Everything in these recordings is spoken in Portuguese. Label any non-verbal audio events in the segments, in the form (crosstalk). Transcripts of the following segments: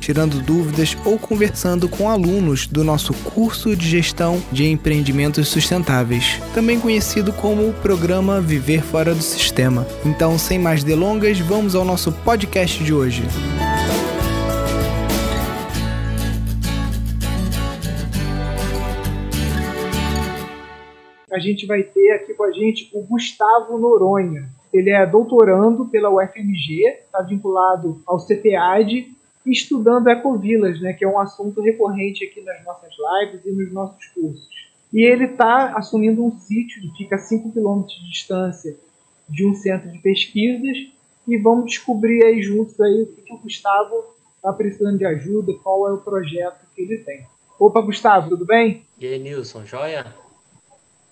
tirando dúvidas ou conversando com alunos do nosso curso de gestão de empreendimentos sustentáveis, também conhecido como o programa Viver Fora do Sistema. Então, sem mais delongas, vamos ao nosso podcast de hoje. A gente vai ter aqui com a gente o Gustavo Noronha. Ele é doutorando pela UFMG, está vinculado ao CPAD estudando ecovilas, né, que é um assunto recorrente aqui nas nossas lives e nos nossos cursos. E ele está assumindo um sítio que fica a 5 km de distância de um centro de pesquisas e vamos descobrir aí juntos aí o que, o Gustavo está precisando de ajuda, qual é o projeto que ele tem. Opa, Gustavo, tudo bem? E aí, Nilson, joia?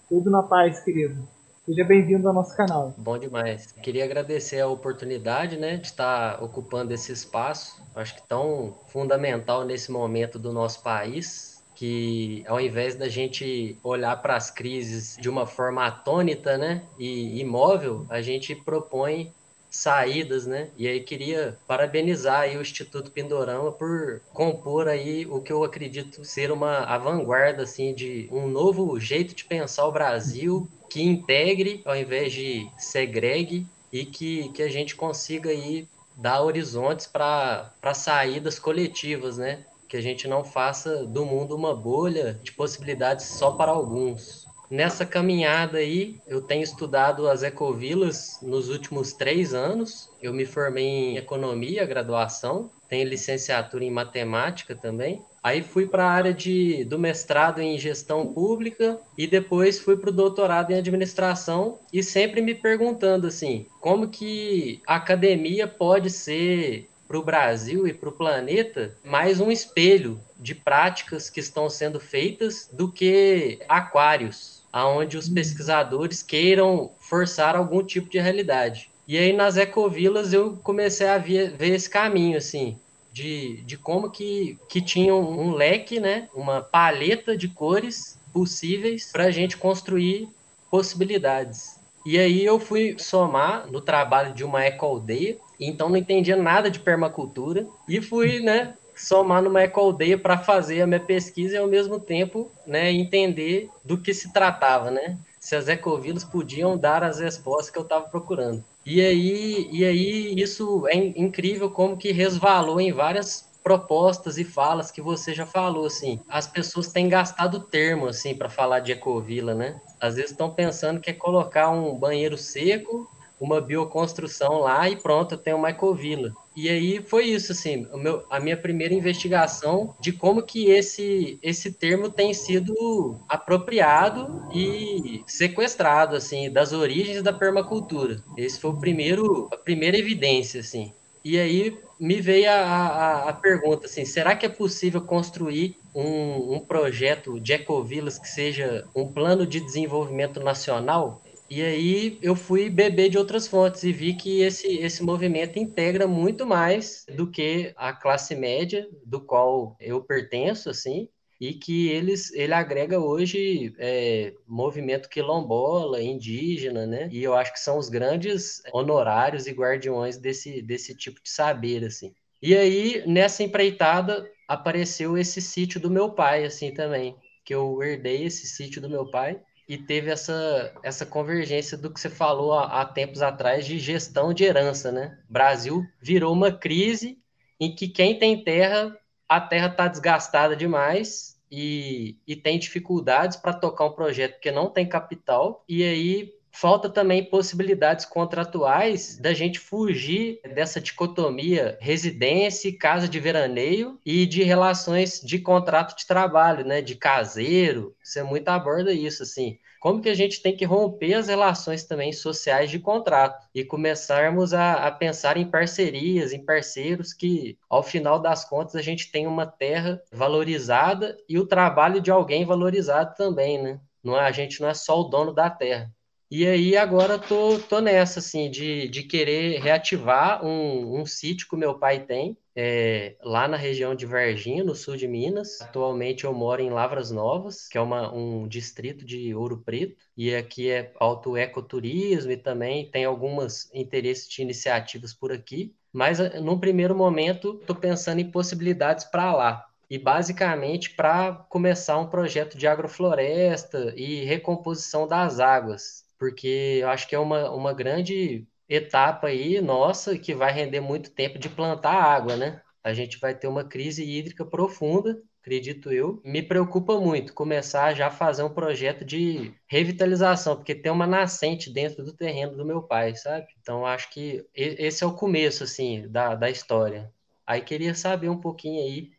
Tudo na paz, querido. Seja bem-vindo ao nosso canal. Bom demais. Queria agradecer a oportunidade né, de estar ocupando esse espaço, acho que tão fundamental nesse momento do nosso país, que ao invés da gente olhar para as crises de uma forma atônita né, e imóvel, a gente propõe saídas, né? E aí queria parabenizar aí o Instituto Pindorama por compor aí o que eu acredito ser uma a vanguarda assim de um novo jeito de pensar o Brasil que integre ao invés de segregue e que, que a gente consiga aí dar horizontes para saídas coletivas, né? Que a gente não faça do mundo uma bolha de possibilidades só para alguns. Nessa caminhada aí, eu tenho estudado as ecovilas nos últimos três anos. Eu me formei em economia, graduação, tenho licenciatura em matemática também. Aí fui para a área de, do mestrado em gestão pública e depois fui para o doutorado em administração e sempre me perguntando assim, como que a academia pode ser para o Brasil e para o planeta mais um espelho de práticas que estão sendo feitas do que aquários aonde os pesquisadores queiram forçar algum tipo de realidade. E aí nas ecovilas eu comecei a ver, ver esse caminho, assim, de, de como que, que tinha um, um leque, né, uma paleta de cores possíveis para a gente construir possibilidades. E aí eu fui somar no trabalho de uma ecoaldeia, então não entendia nada de permacultura, e fui, né, somar numa ecoaldeia para fazer a minha pesquisa e ao mesmo tempo né, entender do que se tratava, né? Se as ecovilas podiam dar as respostas que eu estava procurando. E aí, e aí isso é incrível como que resvalou em várias propostas e falas que você já falou assim. As pessoas têm gastado termo assim para falar de ecovila, né? Às vezes estão pensando que é colocar um banheiro seco, uma bioconstrução lá e pronto, eu tenho uma ecovila. E aí foi isso, assim, meu, a minha primeira investigação de como que esse, esse termo tem sido apropriado e sequestrado, assim, das origens da permacultura. Esse foi o primeiro, a primeira evidência, assim. E aí me veio a, a, a pergunta, assim, será que é possível construir um, um projeto de ecovilas que seja um plano de desenvolvimento nacional e aí eu fui beber de outras fontes e vi que esse, esse movimento integra muito mais do que a classe média do qual eu pertenço, assim, e que eles, ele agrega hoje é, movimento quilombola, indígena, né? E eu acho que são os grandes honorários e guardiões desse, desse tipo de saber, assim. E aí, nessa empreitada, apareceu esse sítio do meu pai, assim, também, que eu herdei esse sítio do meu pai, e teve essa, essa convergência do que você falou há, há tempos atrás de gestão de herança, né? Brasil virou uma crise em que quem tem terra, a terra está desgastada demais e, e tem dificuldades para tocar um projeto porque não tem capital, e aí falta também possibilidades contratuais da gente fugir dessa dicotomia residência, casa de veraneio e de relações de contrato de trabalho, né, de caseiro. Você muito aborda isso assim. Como que a gente tem que romper as relações também sociais de contrato e começarmos a, a pensar em parcerias, em parceiros que, ao final das contas, a gente tem uma terra valorizada e o trabalho de alguém valorizado também, né? Não é, a gente não é só o dono da terra. E aí agora tô, tô nessa, assim, de, de querer reativar um, um sítio que meu pai tem, é, lá na região de Varginha, no sul de Minas. Atualmente eu moro em Lavras Novas, que é uma, um distrito de Ouro Preto, e aqui é alto ecoturismo e também tem algumas interesses de iniciativas por aqui. Mas, num primeiro momento, estou pensando em possibilidades para lá e basicamente para começar um projeto de agrofloresta e recomposição das águas porque eu acho que é uma, uma grande etapa aí nossa que vai render muito tempo de plantar água, né? A gente vai ter uma crise hídrica profunda, acredito eu. Me preocupa muito começar já a fazer um projeto de revitalização, porque tem uma nascente dentro do terreno do meu pai, sabe? Então acho que esse é o começo, assim, da, da história. Aí queria saber um pouquinho aí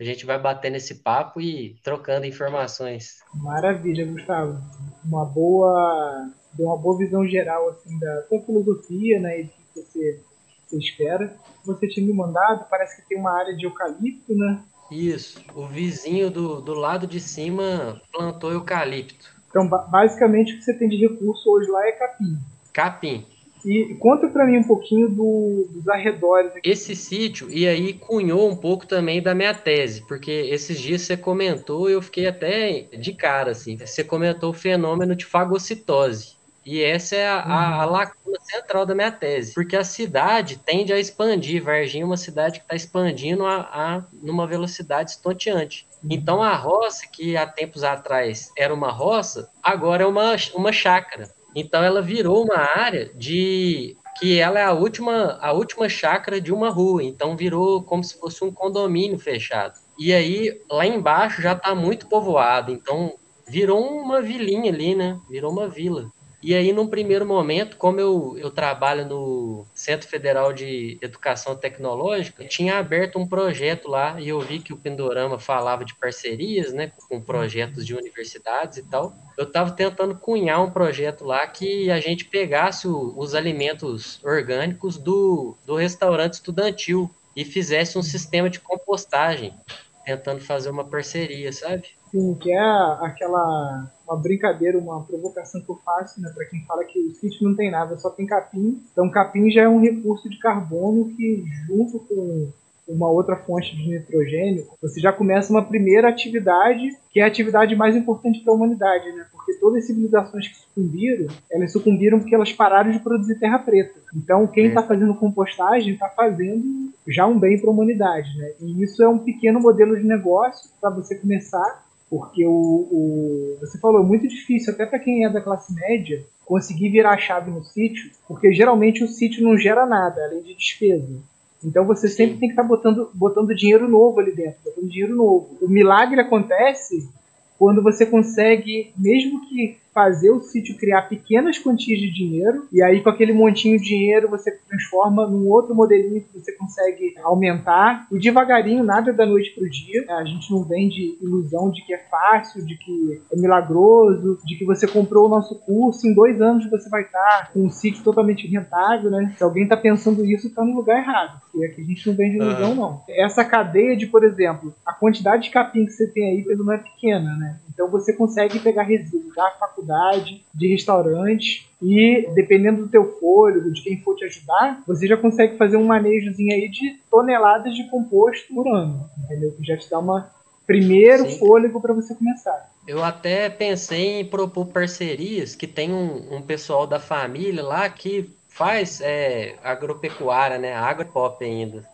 a gente vai bater nesse papo e trocando informações. Maravilha, Gustavo. Uma boa deu uma boa visão geral assim da sua filosofia, né, e do que você, você espera. Você tinha me mandado, parece que tem uma área de eucalipto, né? Isso, o vizinho do, do lado de cima plantou eucalipto. Então, basicamente, o que você tem de recurso hoje lá é capim. Capim. E conta para mim um pouquinho do, dos arredores. Aqui. Esse sítio, e aí cunhou um pouco também da minha tese, porque esses dias você comentou, eu fiquei até de cara, assim. Você comentou o fenômeno de fagocitose. E essa é a, a, a, uhum. lacuna central da minha tese, porque a cidade tende a expandir. Varginha é uma cidade que está expandindo a, a, numa velocidade estonteante. Uhum. Então a roça, que há tempos atrás era uma roça, agora é uma, uma chácara. Então ela virou uma área de que ela é a última, a última chácara de uma rua, então virou como se fosse um condomínio fechado. E aí lá embaixo já está muito povoado, então virou uma vilinha ali, né? Virou uma vila. E aí, num primeiro momento, como eu, eu trabalho no Centro Federal de Educação Tecnológica, tinha aberto um projeto lá e eu vi que o Pindorama falava de parcerias, né, com projetos de universidades e tal. Eu estava tentando cunhar um projeto lá que a gente pegasse o, os alimentos orgânicos do, do restaurante estudantil e fizesse um sistema de compostagem, tentando fazer uma parceria, sabe? Sim, que é aquela uma brincadeira, uma provocação que eu faço, né, para quem fala que o sítio não tem nada, só tem capim. Então, capim já é um recurso de carbono que, junto com uma outra fonte de nitrogênio, você já começa uma primeira atividade, que é a atividade mais importante para a humanidade, né? Porque todas as civilizações que sucumbiram, elas sucumbiram porque elas pararam de produzir terra preta. Então, quem está é. fazendo compostagem está fazendo já um bem para a humanidade, né? E isso é um pequeno modelo de negócio para você começar porque o, o, você falou, é muito difícil, até para quem é da classe média, conseguir virar a chave no sítio, porque geralmente o sítio não gera nada, além de despesa. Então você sempre tem que estar tá botando, botando dinheiro novo ali dentro, botando dinheiro novo. O milagre acontece quando você consegue, mesmo que fazer o sítio criar pequenas quantias de dinheiro, e aí com aquele montinho de dinheiro você transforma num outro modelinho que você consegue aumentar, e devagarinho, nada da noite para o dia. A gente não vende ilusão de que é fácil, de que é milagroso, de que você comprou o nosso curso, em dois anos você vai estar com um sítio totalmente rentável, né? Se alguém está pensando isso, está no lugar errado, porque aqui a gente não vende ilusão, não. Essa cadeia de, por exemplo, a quantidade de capim que você tem aí não é pequena, né? Então você consegue pegar resíduos da faculdade, de restaurante e dependendo do teu fôlego, de quem for te ajudar, você já consegue fazer um manejozinho aí de toneladas de composto por ano, entendeu? Que já te dá uma primeiro Sim. fôlego para você começar. Eu até pensei em propor parcerias que tem um, um pessoal da família lá que faz é, agropecuária, né? Agropop ainda.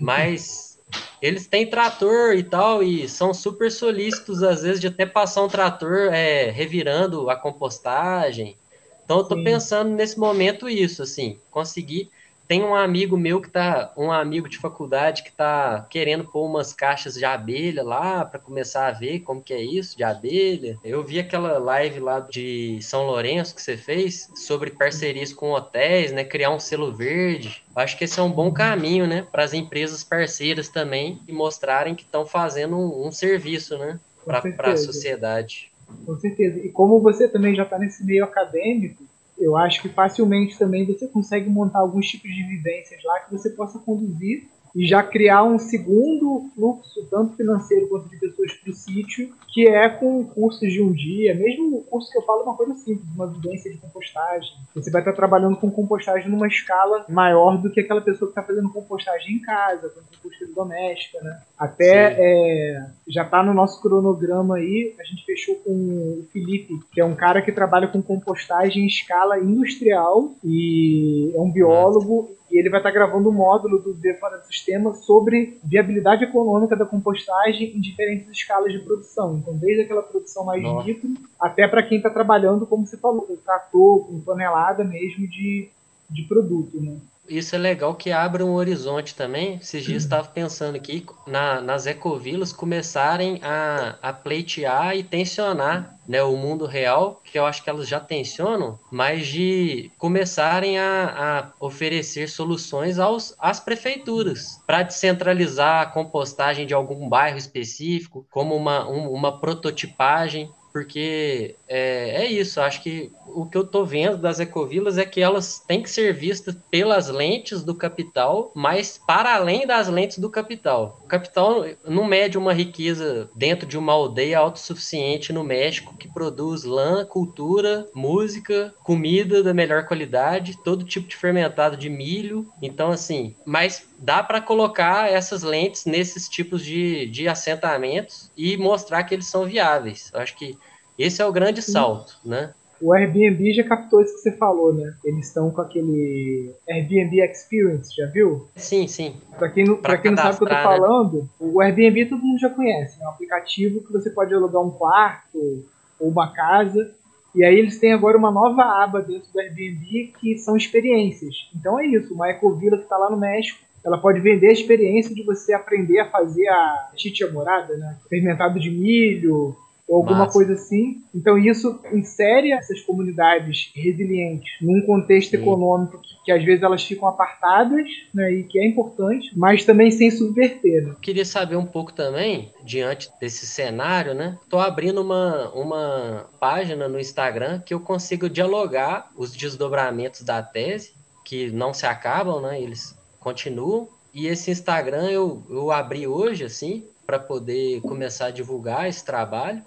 Mas eles têm trator e tal, e são super solícitos, às vezes, de até passar um trator é, revirando a compostagem. Então, eu tô Sim. pensando nesse momento isso, assim, conseguir tem um amigo meu que tá, um amigo de faculdade que tá querendo pôr umas caixas de abelha lá para começar a ver como que é isso de abelha. Eu vi aquela live lá de São Lourenço que você fez sobre parcerias com hotéis, né, criar um selo verde. Acho que esse é um bom caminho, né, para as empresas parceiras também e mostrarem que estão fazendo um, um, serviço, né, para a sociedade. Com certeza. E como você também já está nesse meio acadêmico, eu acho que facilmente também você consegue montar alguns tipos de vivências lá que você possa conduzir e já criar um segundo fluxo, tanto financeiro quanto de pessoas para o sítio, que é com cursos de um dia, mesmo o curso que eu falo é uma coisa simples, uma vivência de compostagem. Você vai estar trabalhando com compostagem numa escala maior do que aquela pessoa que está fazendo compostagem em casa, com composteira doméstica, né? Até é, já está no nosso cronograma aí, a gente fechou com o Felipe, que é um cara que trabalha com compostagem em escala industrial e é um biólogo e ele vai estar gravando um módulo do do Sistema sobre viabilidade econômica da compostagem em diferentes escalas de produção. Então, desde aquela produção mais Nossa. micro até para quem está trabalhando, como você falou, com trator, com tonelada mesmo de, de produto. Né? Isso é legal que abre um horizonte também. Esses dias estava pensando aqui na, nas ecovilas começarem a, a pleitear e tensionar né, o mundo real, que eu acho que elas já tensionam, mas de começarem a, a oferecer soluções aos, às prefeituras para descentralizar a compostagem de algum bairro específico, como uma, um, uma prototipagem porque é, é isso, acho que o que eu estou vendo das ecovilas é que elas têm que ser vistas pelas lentes do capital, mas para além das lentes do capital. O capital não mede uma riqueza dentro de uma aldeia autossuficiente no México que produz lã, cultura, música, comida da melhor qualidade, todo tipo de fermentado de milho. Então, assim, mas dá para colocar essas lentes nesses tipos de, de assentamentos e mostrar que eles são viáveis. Eu acho que esse é o grande salto, né? O Airbnb já captou isso que você falou, né? Eles estão com aquele Airbnb Experience, já viu? Sim, sim. Para quem, não, pra quem não sabe o que eu tô né? falando, o Airbnb todo mundo já conhece. É um aplicativo que você pode alugar um quarto ou uma casa. E aí eles têm agora uma nova aba dentro do Airbnb que são experiências. Então é isso, uma ecovila que está lá no México ela pode vender a experiência de você aprender a fazer a chicha morada, né? Fermentado de milho, ou alguma Massa. coisa assim. Então isso insere essas comunidades resilientes num contexto Sim. econômico que, que, às vezes elas ficam apartadas, né, e que é importante, mas também sem subverter. Né? Queria saber um pouco também, diante desse cenário, né? Tô abrindo uma, uma página no Instagram que eu consigo dialogar os desdobramentos da tese, que não se acabam, né? Eles continuam. E esse Instagram eu, eu abri hoje, assim, para poder começar a divulgar esse trabalho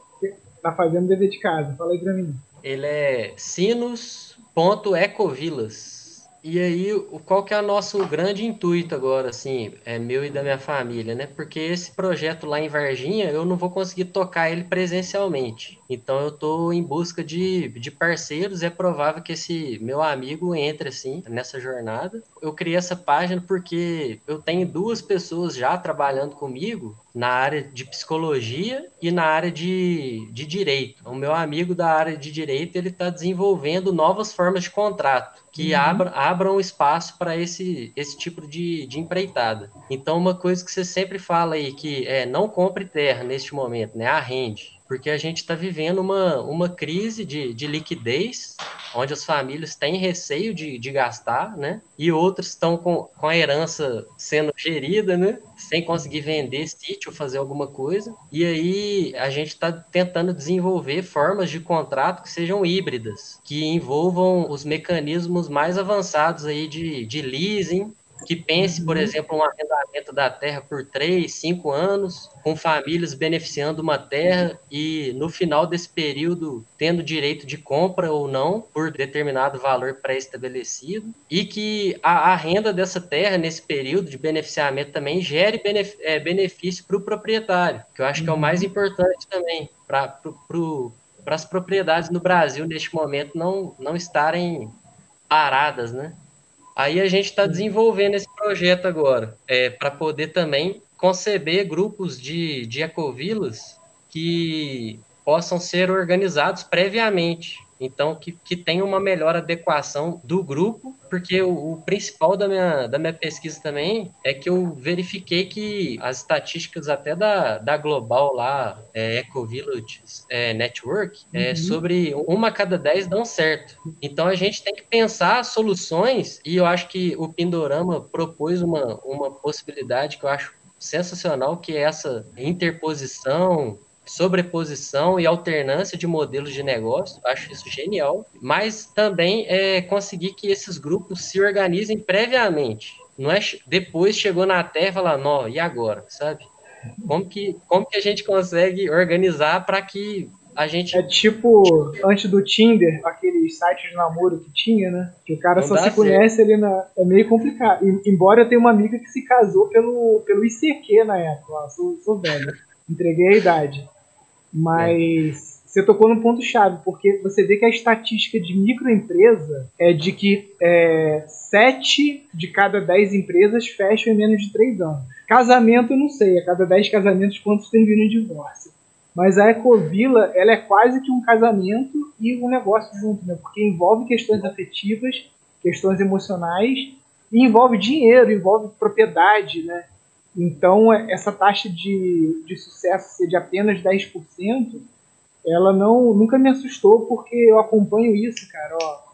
tá fazendo dever de casa? Fala aí pra mim. Ele é sinos.ecovilas. E aí, qual que é o nosso grande intuito agora, assim, é meu e da minha família, né? Porque esse projeto lá em Varginha, eu não vou conseguir tocar ele presencialmente. Então eu estou em busca de, de parceiros, é provável que esse meu amigo entre, assim, nessa jornada. Eu criei essa página porque eu tenho duas pessoas já trabalhando comigo na área de psicologia e na área de, de direito. O meu amigo da área de direito ele está desenvolvendo novas formas de contrato que uhum. abram, abram espaço para esse, esse tipo de, de empreitada. Então, uma coisa que você sempre fala aí, que é não compre terra neste momento, né? Arrende porque a gente está vivendo uma, uma crise de, de liquidez, onde as famílias têm receio de, de gastar, né? E outras estão com, com a herança sendo gerida, né? Sem conseguir vender sítio, fazer alguma coisa. E aí a gente está tentando desenvolver formas de contrato que sejam híbridas, que envolvam os mecanismos mais avançados aí de, de leasing, que pense, por uhum. exemplo, um arrendamento da terra por três, cinco anos, com famílias beneficiando uma terra e no final desse período tendo direito de compra ou não por determinado valor pré-estabelecido e que a, a, renda dessa terra nesse período de beneficiamento também gere benef, é, benefício para o proprietário, que eu acho que é o mais uhum. importante também para para as propriedades no Brasil neste momento não, não estarem paradas, né? Aí a gente está desenvolvendo esse projeto agora, é, para poder também conceber grupos de, de ecovilas que possam ser organizados previamente. Então, que, que tenha uma melhor adequação do grupo, porque o, o, principal da minha, da minha pesquisa também é que eu verifiquei que as estatísticas até da, da Global lá, é, Ecovillage é, Network, é, uhum. sobre uma a cada dez dão certo. Então, a gente tem que pensar soluções, e eu acho que o Pindorama propôs uma, uma possibilidade que eu acho sensacional, que é essa interposição sobreposição e alternância de modelos de negócio, acho isso genial, mas também é conseguir que esses grupos se organizem previamente. não é depois chegou na Terra e falar, não, e agora, sabe? Como que, como que a gente consegue organizar para que a gente. É tipo, antes do Tinder, aqueles sites de namoro que tinha, né? Que o cara não só se certo. conhece ali na. É meio complicado. E, embora eu tenha uma amiga que se casou pelo, pelo ICQ na época. Ó, sou, sou velho. Entreguei a idade. Mas. É. Você tocou no ponto-chave, porque você vê que a estatística de microempresa é de que é, 7 de cada 10 empresas fecham em menos de 3 anos. Casamento, eu não sei, a cada 10 casamentos, quantos terminam em divórcio? Mas a Ecovila, ela é quase que um casamento e um negócio junto, né? Porque envolve questões afetivas, questões emocionais e envolve dinheiro, envolve propriedade, né? Então, essa taxa de, de sucesso ser de apenas 10%, ela não nunca me assustou porque eu acompanho isso, cara, ó.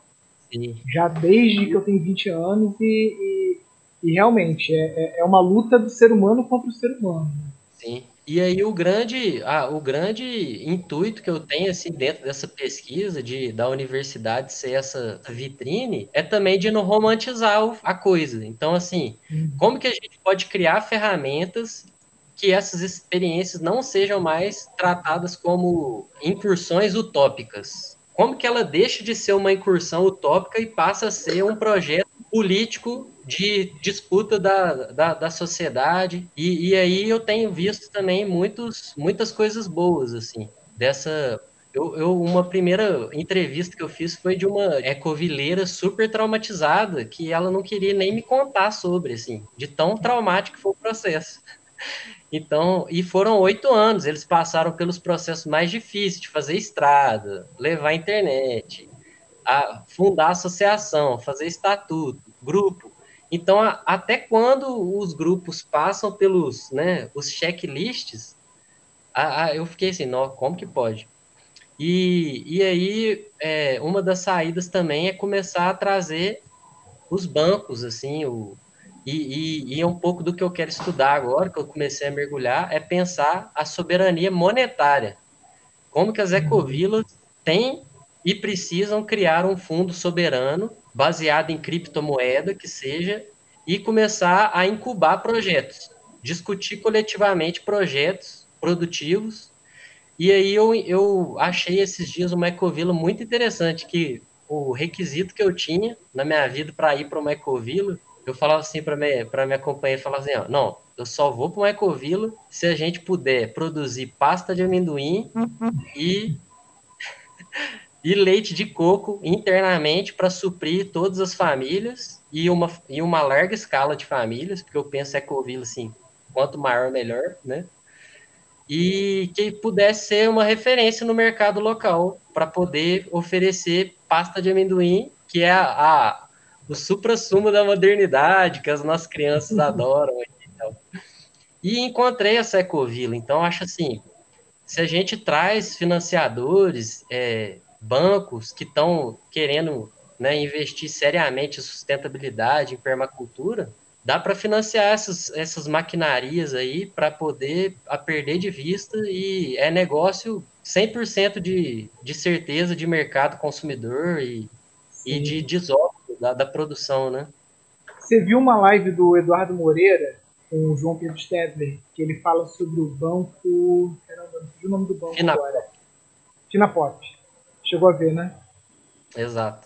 Já desde que eu tenho 20 anos e, e, e realmente é, é, é uma luta do ser humano contra o ser humano. Né? Sim. E aí o grande, ah, o grande intuito que eu tenho assim dentro dessa pesquisa de da universidade ser essa vitrine é também de não romantizar a coisa. Então assim, uhum. como que a gente pode criar ferramentas que essas experiências não sejam mais tratadas como incursões utópicas? Como que ela deixa de ser uma incursão utópica e passa a ser um projeto político de disputa da, da, da sociedade. E, e, aí eu tenho visto também muitos, muitas coisas boas, assim, dessa. Eu, eu, uma primeira entrevista que eu fiz foi de uma ecovileira super traumatizada, que ela não queria nem me contar sobre, assim, de tão traumático foi o processo. (laughs) Então, e foram oito anos, eles passaram pelos processos mais difíceis de fazer estrada, levar internet, a fundar associação, fazer estatuto, grupo. Então, a, até quando os grupos passam pelos, né, os checklists, a, a, eu fiquei assim, não, como que pode? E, e aí, é, uma das saídas também é começar a trazer os bancos, assim, o, e, e, e, é um pouco do que eu quero estudar agora, que eu comecei a mergulhar, é pensar a soberania monetária. Como que as ecovilas têm e precisam criar um fundo soberano baseado em criptomoeda que seja e começar a incubar projetos, discutir coletivamente projetos produtivos. E aí eu, eu achei esses dias uma ecovila muito interessante que o requisito que eu tinha na minha vida para ir para uma ecovila, eu falava assim para minha, minha companheira, falava assim, ó, não, eu só vou para uma ecovila se a gente puder produzir pasta de amendoim e e leite de coco internamente para suprir todas as famílias e uma, e uma larga escala de famílias, porque eu penso Ecovila assim, quanto maior melhor, né? E que pudesse ser uma referência no mercado local para poder oferecer pasta de amendoim, que é a, a o supra-sumo da modernidade, que as nossas crianças (laughs) adoram. Então. E encontrei essa Ecovila, então acho assim, se a gente traz financiadores, é, bancos que estão querendo né, investir seriamente em sustentabilidade, em permacultura, dá para financiar essas, essas maquinarias aí para poder a perder de vista e é negócio 100% de, de certeza de mercado consumidor e, e de desóbito da, da produção, né? Você viu uma live do Eduardo Moreira com o João Pedro Stedler, que ele fala sobre o banco. Caramba, não o nome do banco Fina agora. Finapop. Chegou a ver, né? Exato.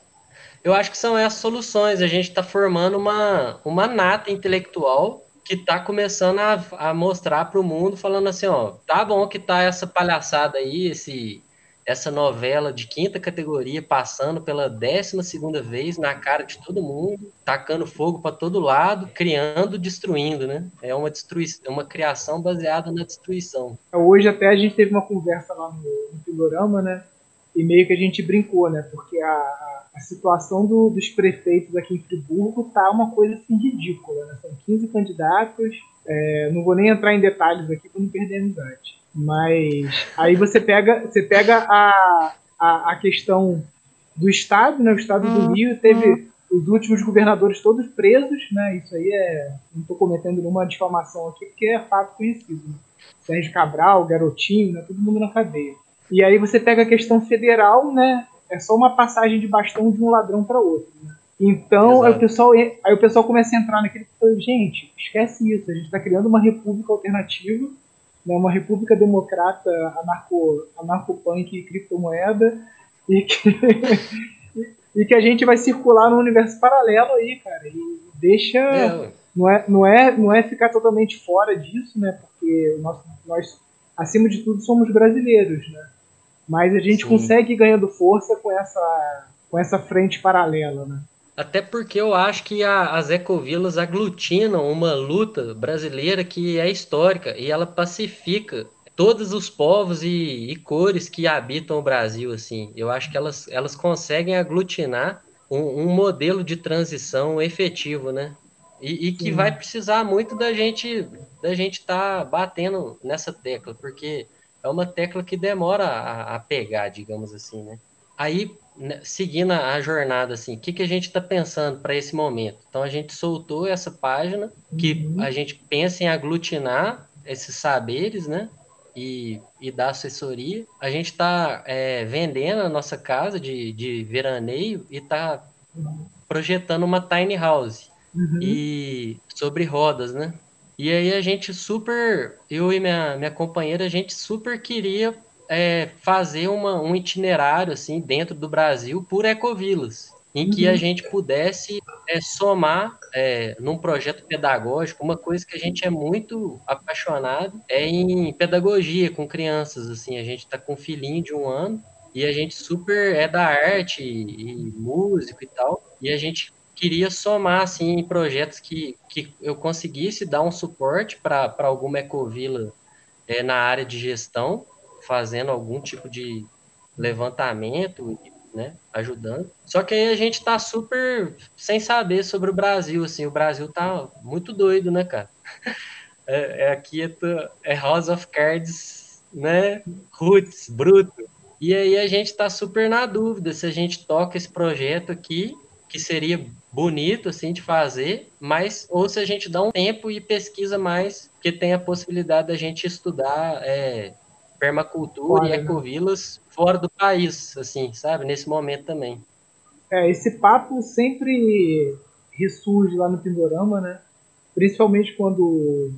Eu acho que são essas soluções. A gente está formando uma, uma nata intelectual que está começando a, a mostrar para o mundo, falando assim, ó, tá bom que tá essa palhaçada aí, esse, essa novela de quinta categoria passando pela décima segunda vez na cara de todo mundo, tacando fogo para todo lado, criando, destruindo, né? É uma destruição, é uma criação baseada na destruição. Hoje até a gente teve uma conversa lá no, no Pindorama, né? E meio que a gente brincou, né? Porque a, a situação do, dos prefeitos aqui em Friburgo tá uma coisa assim ridícula, né? São 15 candidatos, é, não vou nem entrar em detalhes aqui para não perder a amizade. Mas aí você pega, você pega a, a, a questão do Estado, né? O Estado do Rio teve os últimos governadores todos presos, né? Isso aí é. Não estou cometendo nenhuma difamação aqui, porque é fato conhecido. Né? Sérgio Cabral, Garotinho, né? todo mundo na cadeia. E aí você pega a questão federal, né? É só uma passagem de bastão de um ladrão para outro. Né? Então, aí o, pessoal, aí o pessoal começa a entrar naquele. Gente, esquece isso. A gente está criando uma república alternativa, né, uma república democrata anarco, anarco-punk e criptomoeda, e que, (laughs) e que a gente vai circular no universo paralelo aí, cara. E deixa. É. Não, é, não, é, não é ficar totalmente fora disso, né? Porque nós, nós acima de tudo, somos brasileiros, né? Mas a gente Sim. consegue ir ganhando força com essa, com essa frente paralela, né? Até porque eu acho que a, as ecovilas aglutinam uma luta brasileira que é histórica e ela pacifica todos os povos e, e, cores que habitam o Brasil. Assim, eu acho que elas, elas conseguem aglutinar um, um modelo de transição efetivo, né? E, e que Sim. vai precisar muito da gente da gente estar tá batendo nessa tecla, porque é uma tecla que demora a, a pegar, digamos assim, né? Aí né, seguindo a jornada, assim, o que, que a gente está pensando para esse momento? Então, a gente soltou essa página que uhum. a gente pensa em aglutinar esses saberes, né? E, e dar assessoria. A gente está é, vendendo a nossa casa de, de veraneio e está projetando uma tiny house uhum. e sobre rodas, né? E aí a gente super, eu e minha, minha companheira, a gente super queria é, fazer uma, um itinerário assim dentro do Brasil por ecovilas, em que a uhum. gente pudesse é, somar é, num projeto pedagógico uma coisa que a gente é muito apaixonado é em pedagogia com crianças. Assim, a gente está com um filhinho de um ano e a gente super é da arte e, e músico e tal, e a gente queria somar assim projetos que, que eu conseguisse dar um suporte para alguma ecovila é, na área de gestão fazendo algum tipo de levantamento, né, ajudando. Só que aí a gente tá super sem saber sobre o Brasil, assim, o Brasil tá muito doido, né, cara? (laughs) É, é aqui é, é House of Cards, né, roots, bruto. E aí a gente tá super na dúvida se a gente toca esse projeto aqui, que seria bonito, assim, de fazer, mas ou se a gente dá um tempo e pesquisa mais, que tem a possibilidade da gente estudar é, permacultura e né? ecovilas né? fora do país, assim, sabe? Nesse momento também. É, esse papo sempre ressurge lá no Pindorama, né? Principalmente quando o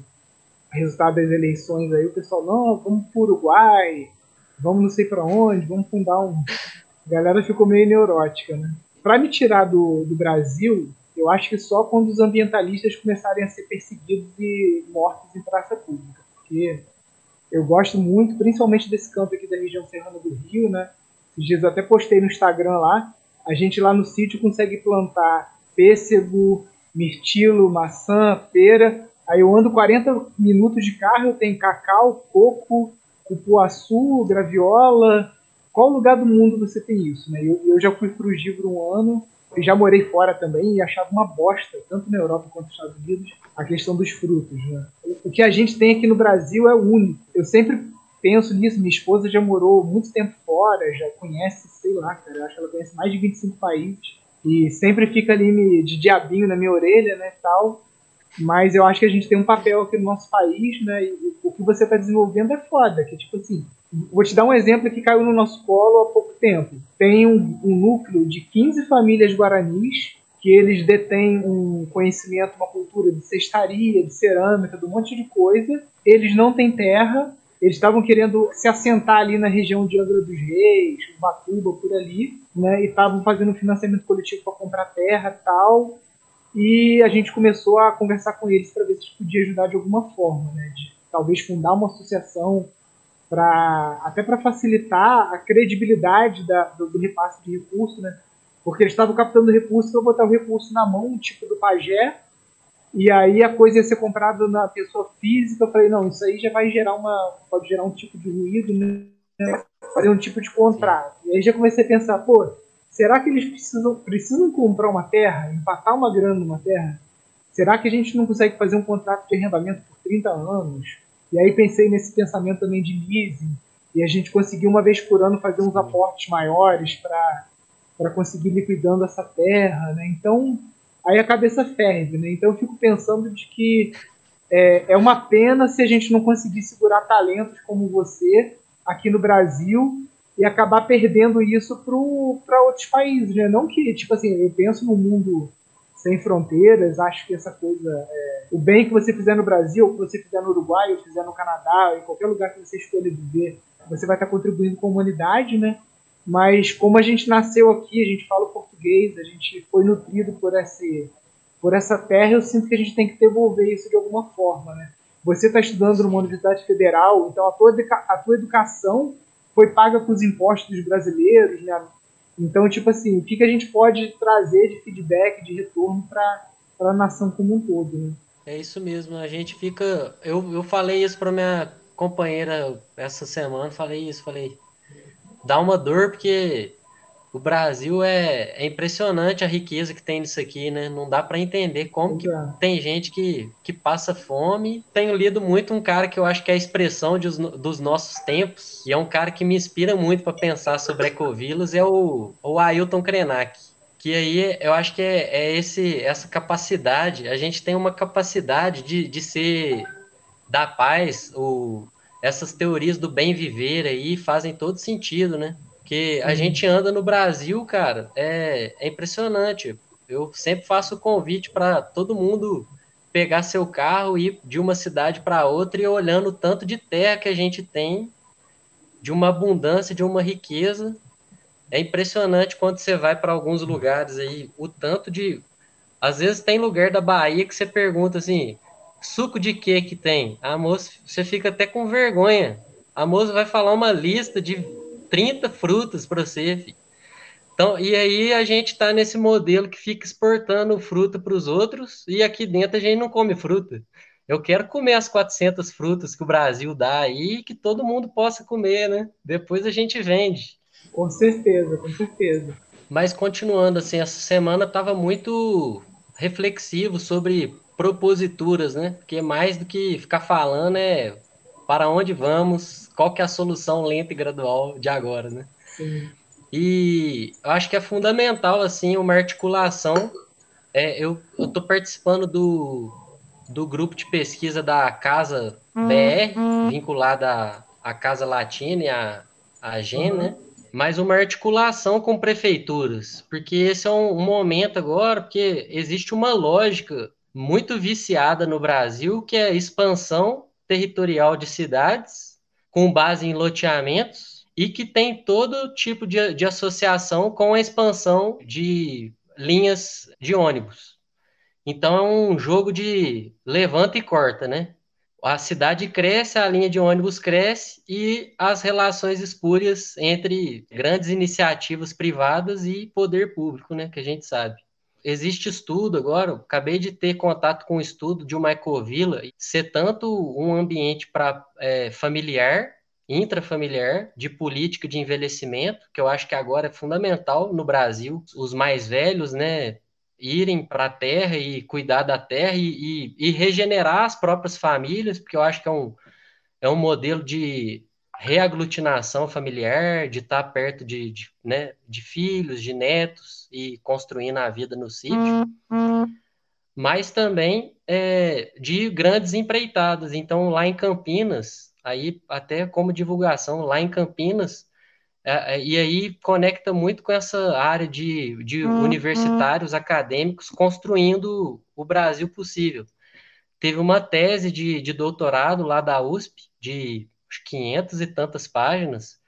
resultado das eleições aí, o pessoal, não, vamos pro Uruguai, vamos não sei para onde, vamos fundar um. A galera ficou meio neurótica, né? Para me tirar do, do Brasil, eu acho que só quando os ambientalistas começarem a ser perseguidos e mortos em praça pública. Porque eu gosto muito, principalmente desse campo aqui da região serrana do Rio, né? Esses dias até postei no Instagram lá. A gente lá no sítio consegue plantar pêssego, mirtilo, maçã, pera. Aí eu ando 40 minutos de carro, eu tenho cacau, coco, cupuaçu, graviola. Qual lugar do mundo você tem isso? Né? Eu, eu já fui frugívoro um ano, eu já morei fora também e achava uma bosta, tanto na Europa quanto nos Estados Unidos, a questão dos frutos. Né? O que a gente tem aqui no Brasil é único. Eu sempre penso nisso. Minha esposa já morou muito tempo fora, já conhece, sei lá, cara, eu acho que ela conhece mais de 25 países. E sempre fica ali me, de diabinho na minha orelha, né, tal. Mas eu acho que a gente tem um papel aqui no nosso país, né, e o que você está desenvolvendo é foda, que tipo assim, vou te dar um exemplo que caiu no nosso colo há pouco tempo. Tem um, um núcleo de 15 famílias guaranis que eles detêm um conhecimento, uma cultura de cestaria, de cerâmica, de um monte de coisa. Eles não têm terra, eles estavam querendo se assentar ali na região de Angra dos Reis, Batuba, por ali, né? E estavam fazendo financiamento coletivo para comprar terra tal. E a gente começou a conversar com eles para ver se podia ajudar de alguma forma, né? De talvez fundar uma associação para até para facilitar a credibilidade da, do, do repasse de recursos, né? Porque eles estavam captando recurso para botar o recurso na mão, tipo do pajé, e aí a coisa ia ser comprada na pessoa física. Eu falei, não, isso aí já vai gerar uma. pode gerar um tipo de ruído, né? Fazer um tipo de contrato. E aí já comecei a pensar, pô, será que eles precisam, precisam comprar uma terra, empatar uma grana numa terra? Será que a gente não consegue fazer um contrato de arrendamento por 30 anos? E aí pensei nesse pensamento também de leasing, e a gente conseguiu uma vez por ano fazer uns aportes maiores para para conseguir liquidando essa terra, né? Então, aí a cabeça ferve, né? Então eu fico pensando de que é, é uma pena se a gente não conseguir segurar talentos como você aqui no Brasil e acabar perdendo isso para outros países, né? Não que, tipo assim, eu penso no mundo sem fronteiras, acho que essa coisa, é, o bem que você fizer no Brasil, que você fizer no Uruguai, ou fizer no Canadá, em qualquer lugar que você escolha viver, você vai estar contribuindo com a humanidade, né? Mas como a gente nasceu aqui, a gente fala português, a gente foi nutrido por esse, por essa terra, eu sinto que a gente tem que devolver isso de alguma forma, né? Você está estudando numa universidade federal, então a tua, a tua educação foi paga com os impostos dos brasileiros, né? Então, tipo assim, o que, que a gente pode trazer de feedback, de retorno para a nação como um todo, né? É isso mesmo, a gente fica. Eu, eu falei isso para minha companheira essa semana, falei isso, falei. Dá uma dor, porque o Brasil é, é impressionante a riqueza que tem nisso aqui, né? Não dá para entender como que tem gente que, que passa fome. Tenho lido muito um cara que eu acho que é a expressão de, dos nossos tempos, e é um cara que me inspira muito para pensar sobre ecovilas, é o, o Ailton Krenak. Que aí eu acho que é, é esse, essa capacidade, a gente tem uma capacidade de, de ser da paz, o, essas teorias do bem viver aí fazem todo sentido, né? Porque a gente anda no Brasil, cara, é, é impressionante. Eu sempre faço o convite para todo mundo pegar seu carro e ir de uma cidade para outra e olhando o tanto de terra que a gente tem, de uma abundância, de uma riqueza. É impressionante quando você vai para alguns lugares aí, o tanto de. Às vezes tem lugar da Bahia que você pergunta assim: suco de que que tem? A moça, você fica até com vergonha. A moça vai falar uma lista de 30 frutas para você, filho. Então, e aí a gente está nesse modelo que fica exportando fruta para os outros e aqui dentro a gente não come fruta. Eu quero comer as 400 frutas que o Brasil dá aí que todo mundo possa comer, né? Depois a gente vende. Com certeza, com certeza. Mas continuando assim, essa semana estava muito reflexivo sobre proposituras, né? Porque mais do que ficar falando é para onde vamos, qual que é a solução lenta e gradual de agora, né? Sim. E eu acho que é fundamental, assim, uma articulação. É, eu estou participando do, do grupo de pesquisa da Casa BR, vinculada à, à Casa Latina e à, à GEN, uhum. né? Mas uma articulação com prefeituras, porque esse é um, um momento agora, porque existe uma lógica muito viciada no Brasil, que é a expansão territorial de cidades, com base em loteamentos, e que tem todo tipo de, de associação com a expansão de linhas de ônibus. Então é um jogo de levanta e corta, né? A cidade cresce, a linha de ônibus cresce e as relações espúrias entre grandes iniciativas privadas e poder público, né? Que a gente sabe existe estudo agora, acabei de ter contato com um estudo de uma ecovila, ser tanto um ambiente para é, familiar, intrafamiliar, de política de envelhecimento, que eu acho que agora é fundamental no Brasil, os mais velhos, né, irem para a terra e cuidar da terra e, e, e, regenerar as próprias famílias, porque eu acho que é um, é um modelo de reaglutinação familiar, de estar perto de, de, né, de filhos, de netos e construindo a vida no sítio, mas também é, de grandes empreitadas. Então, lá em Campinas, aí até como divulgação, lá em Campinas, é, é, e aí conecta muito com essa área de, de universitários acadêmicos construindo o Brasil possível. Teve uma tese de, de doutorado lá da USP, de 500 e tantas páginas,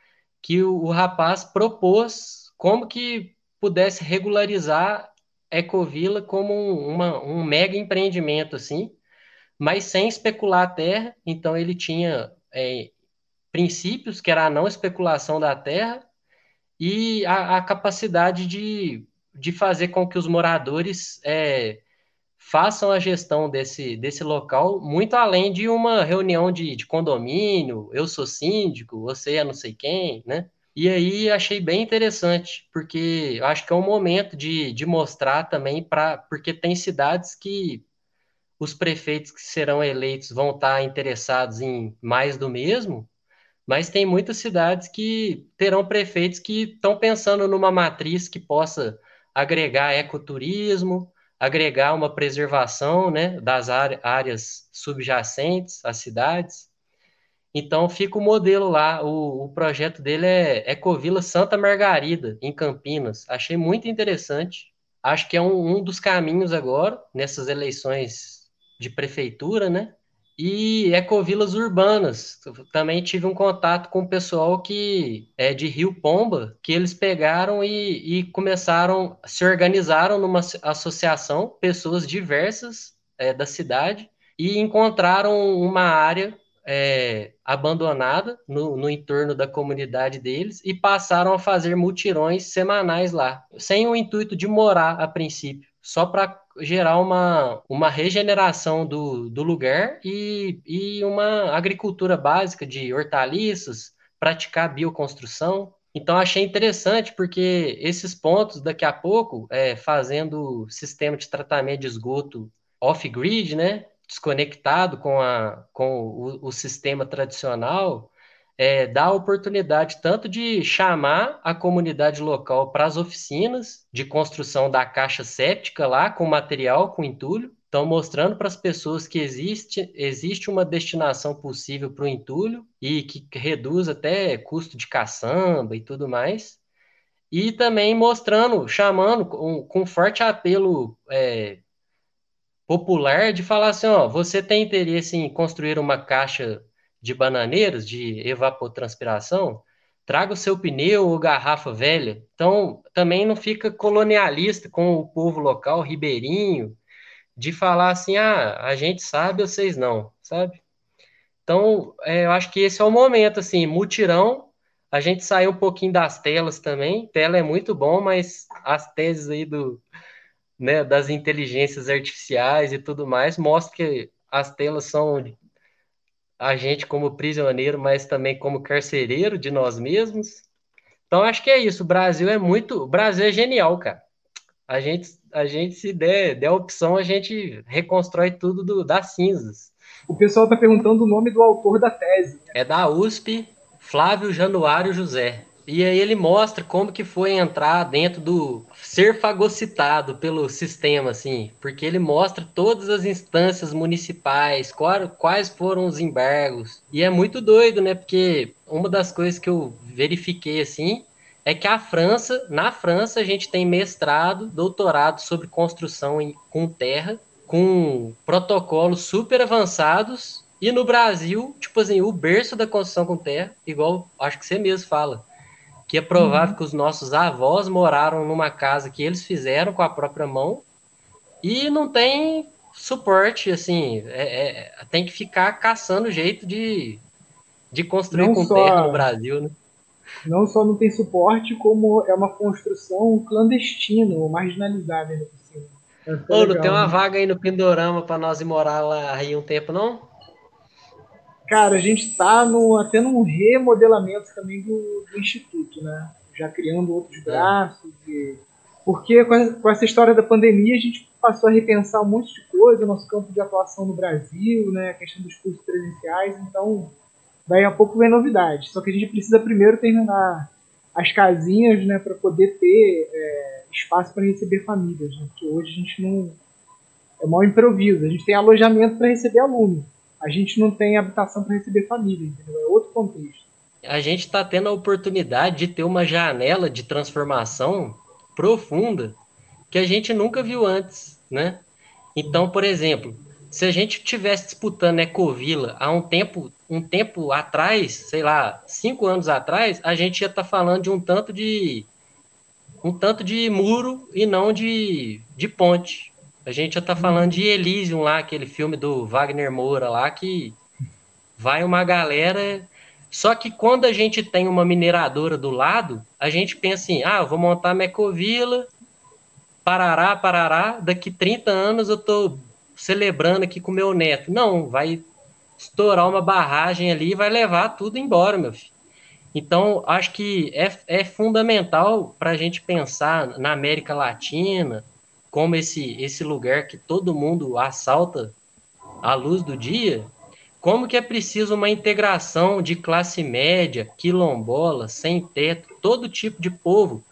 que o, o rapaz propôs como que pudesse regularizar Ecovila como um, uma, um mega empreendimento, assim, mas sem especular a terra. Então, ele tinha é, princípios, que era a não especulação da terra, e a, a capacidade de, de fazer com que os moradores é, façam a gestão desse, desse local muito além de uma reunião de, de condomínio, eu sou síndico, você é não sei quem, né? E aí achei bem interessante, porque acho que é um momento de, de mostrar também para. Porque tem cidades que os prefeitos que serão eleitos vão estar interessados em mais do mesmo, mas tem muitas cidades que terão prefeitos que estão pensando numa matriz que possa agregar ecoturismo, agregar uma preservação né, das áreas subjacentes às cidades. Então fica o modelo lá. O, o projeto dele é Ecovila Santa Margarida, em Campinas. Achei muito interessante. Acho que é um, um dos caminhos agora, nessas eleições de prefeitura, né? E ecovilas urbanas. Também tive um contato com o pessoal que é de Rio Pomba, que eles pegaram e, e começaram, se organizaram numa associação, pessoas diversas é, da cidade, e encontraram uma área é, abandonada no, no, entorno da comunidade deles e passaram a fazer mutirões semanais lá, sem o intuito de morar a princípio, só para gerar uma, uma regeneração do, do lugar e, e uma agricultura básica de hortaliças, praticar bioconstrução. Então, achei interessante porque esses pontos, daqui a pouco, é, fazendo sistema de tratamento de esgoto off-grid, né, desconectado com, a, com o, o sistema tradicional, é, dá a oportunidade tanto de chamar a comunidade local para as oficinas de construção da caixa séptica lá, com material, com entulho. Estão mostrando para as pessoas que existe, existe uma destinação possível para o entulho e que reduz até custo de caçamba e tudo mais. E também mostrando, chamando com, com forte apelo é, popular de falar assim, ó, você tem interesse em construir uma caixa de bananeiras, de evapotranspiração, traga o seu pneu ou garrafa velha. Então, também não fica colonialista com o povo local, ribeirinho, de falar assim, ah, a gente sabe, vocês não, sabe? Então, é, eu acho que esse é o momento, assim, mutirão, a gente saiu um pouquinho das telas também, tela é muito bom, mas as teses aí do, né, das inteligências artificiais e tudo mais mostram que as telas são a gente como prisioneiro, mas também como carcereiro de nós mesmos. Então acho que é isso. O Brasil é muito, o Brasil é genial, cara. A gente, a gente se der, der opção, a gente reconstrói tudo do, das cinzas. O pessoal está perguntando o nome do autor da tese. É da USP, Flávio Januário José. E aí ele mostra como que foi entrar dentro do ser fagocitado pelo sistema, assim, porque ele mostra todas as instâncias municipais, quais foram os embargos. E é muito doido, né? Porque uma das coisas que eu verifiquei, assim, é que a França, na França, a gente tem mestrado, doutorado sobre construção em, com terra, com protocolos super avançados. E no Brasil, tipo assim, o berço da construção com terra, igual acho que você mesmo fala, que é provável uhum. que os nossos avós moraram numa casa que eles fizeram com a própria mão e não tem suporte, assim, é, é, tem que ficar caçando jeito de, de construir não com só, terra no Brasil, né? Não só não tem suporte, como é uma construção clandestina, marginalizada ainda por cima. É Ô, não tem uma né? vaga aí no Pindorama para nós ir morar lá aí um tempo, não? Cara, a gente está até num remodelamento também do, do, Instituto, né? Já criando outros é. braços. E... Porque com, a, com essa história da pandemia, a gente passou a repensar um monte de coisa, nosso campo de atuação no Brasil, né? A questão dos cursos presenciais. Então, daí a pouco vem novidade. Só que a gente precisa primeiro terminar as casinhas, né? Para poder ter é, espaço para receber famílias. Né? Porque hoje a gente não. É mal improviso. A gente tem alojamento para receber aluno a gente não tem habitação para receber família, entendeu? É outro contexto. A gente está tendo a oportunidade de ter uma janela de transformação profunda que a gente nunca viu antes, né? Então, por exemplo, se a gente tivesse disputando Ecovila há um tempo, um tempo atrás, sei lá, cinco anos atrás, a gente ia estar tá falando de um tanto de um tanto de muro e não de, de ponte, a gente já tá falando de Elysium lá, aquele filme do Wagner Moura lá, que vai uma galera. Só que quando a gente tem uma mineradora do lado, a gente pensa assim: ah, eu vou montar Mecovila, parará, parará, daqui 30 anos eu tô celebrando aqui com meu neto. Não, vai estourar uma barragem ali e vai levar tudo embora, meu filho. Então, acho que é, é fundamental para a gente pensar na América Latina, como esse, esse lugar que todo mundo assalta à luz do dia, como que é preciso uma integração de classe média, quilombola, sem teto, todo tipo de povo.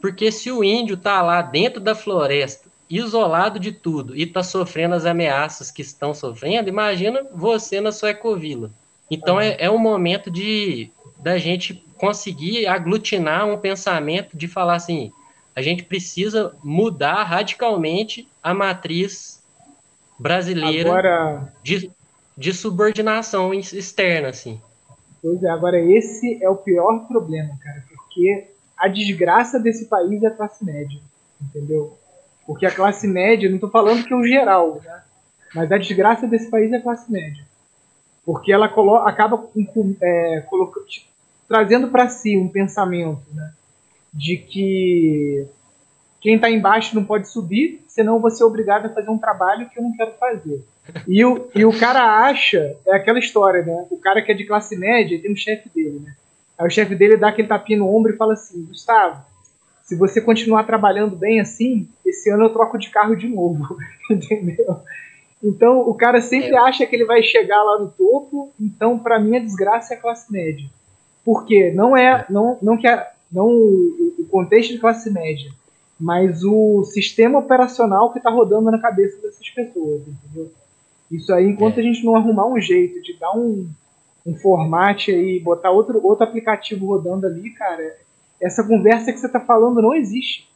Porque se o índio está lá dentro da floresta, isolado de tudo, e está sofrendo as ameaças que estão sofrendo, imagina você na sua ecovila. Então é, é um momento de da gente conseguir aglutinar um pensamento de falar assim, a gente precisa mudar radicalmente a matriz brasileira agora, de, de subordinação externa, assim. Pois é, agora esse é o pior problema, cara, porque a desgraça desse país é a classe média, entendeu? Porque a classe média, não estou falando que é o geral, né? mas a desgraça desse país é a classe média. Porque ela acaba é, trazendo para si um pensamento né? De que quem está embaixo não pode subir, senão você é obrigado a fazer um trabalho que eu não quero fazer. E o, e o cara acha, é aquela história, né? O cara que é de classe média tem um chefe dele, né? Aí o chefe dele dá aquele tapinha no ombro e fala assim: Gustavo, se você continuar trabalhando bem assim, esse ano eu troco de carro de novo. (laughs) Entendeu? Então o cara sempre é. acha que ele vai chegar lá no topo. Então, para mim, a desgraça é a classe média. Por quê? Não é, não, não que a, não o contexto de classe média, mas o sistema operacional que está rodando na cabeça dessas pessoas, entendeu? Isso aí, enquanto é. a gente não arrumar um jeito de dar um, um formato aí, botar outro, outro aplicativo rodando ali, cara, essa conversa que você está falando não existe.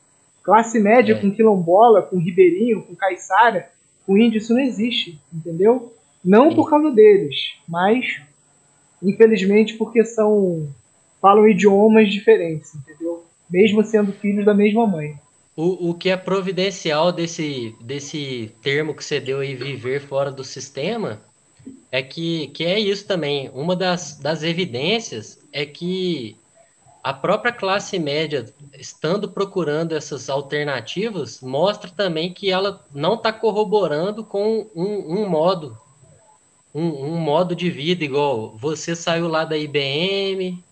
Classe média é. com quilombola, com ribeirinho, com caiçara, com índio, isso não existe, entendeu? Não Sim. por causa deles, mas infelizmente porque são falam idiomas diferentes, entendeu? Mesmo sendo filhos da mesma mãe. O, o que é providencial desse, desse termo que você deu aí, viver fora do sistema, é que, que é isso também. Uma das, das evidências é que a própria classe média, estando procurando essas alternativas, mostra também que ela não está corroborando com um, um modo, um, um, modo de vida igual você saiu lá da IBM,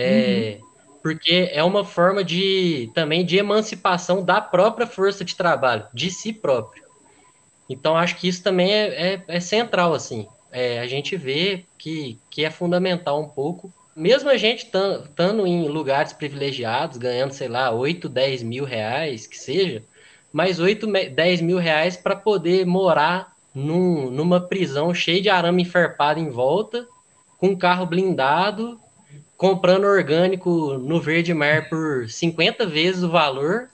é, uhum porque é uma forma de também de emancipação da própria força de trabalho, de si próprio. Então acho que isso também é, é, é central assim. É, a gente vê que, que é fundamental um pouco, mesmo a gente estando em lugares privilegiados, ganhando, sei lá, 8, 10 mil reais, que seja, mais 8, 10 mil reais para poder morar num, numa prisão cheia de arame enferpado em volta, com um carro blindado comprando orgânico no Verde Mar por 50 vezes o valor.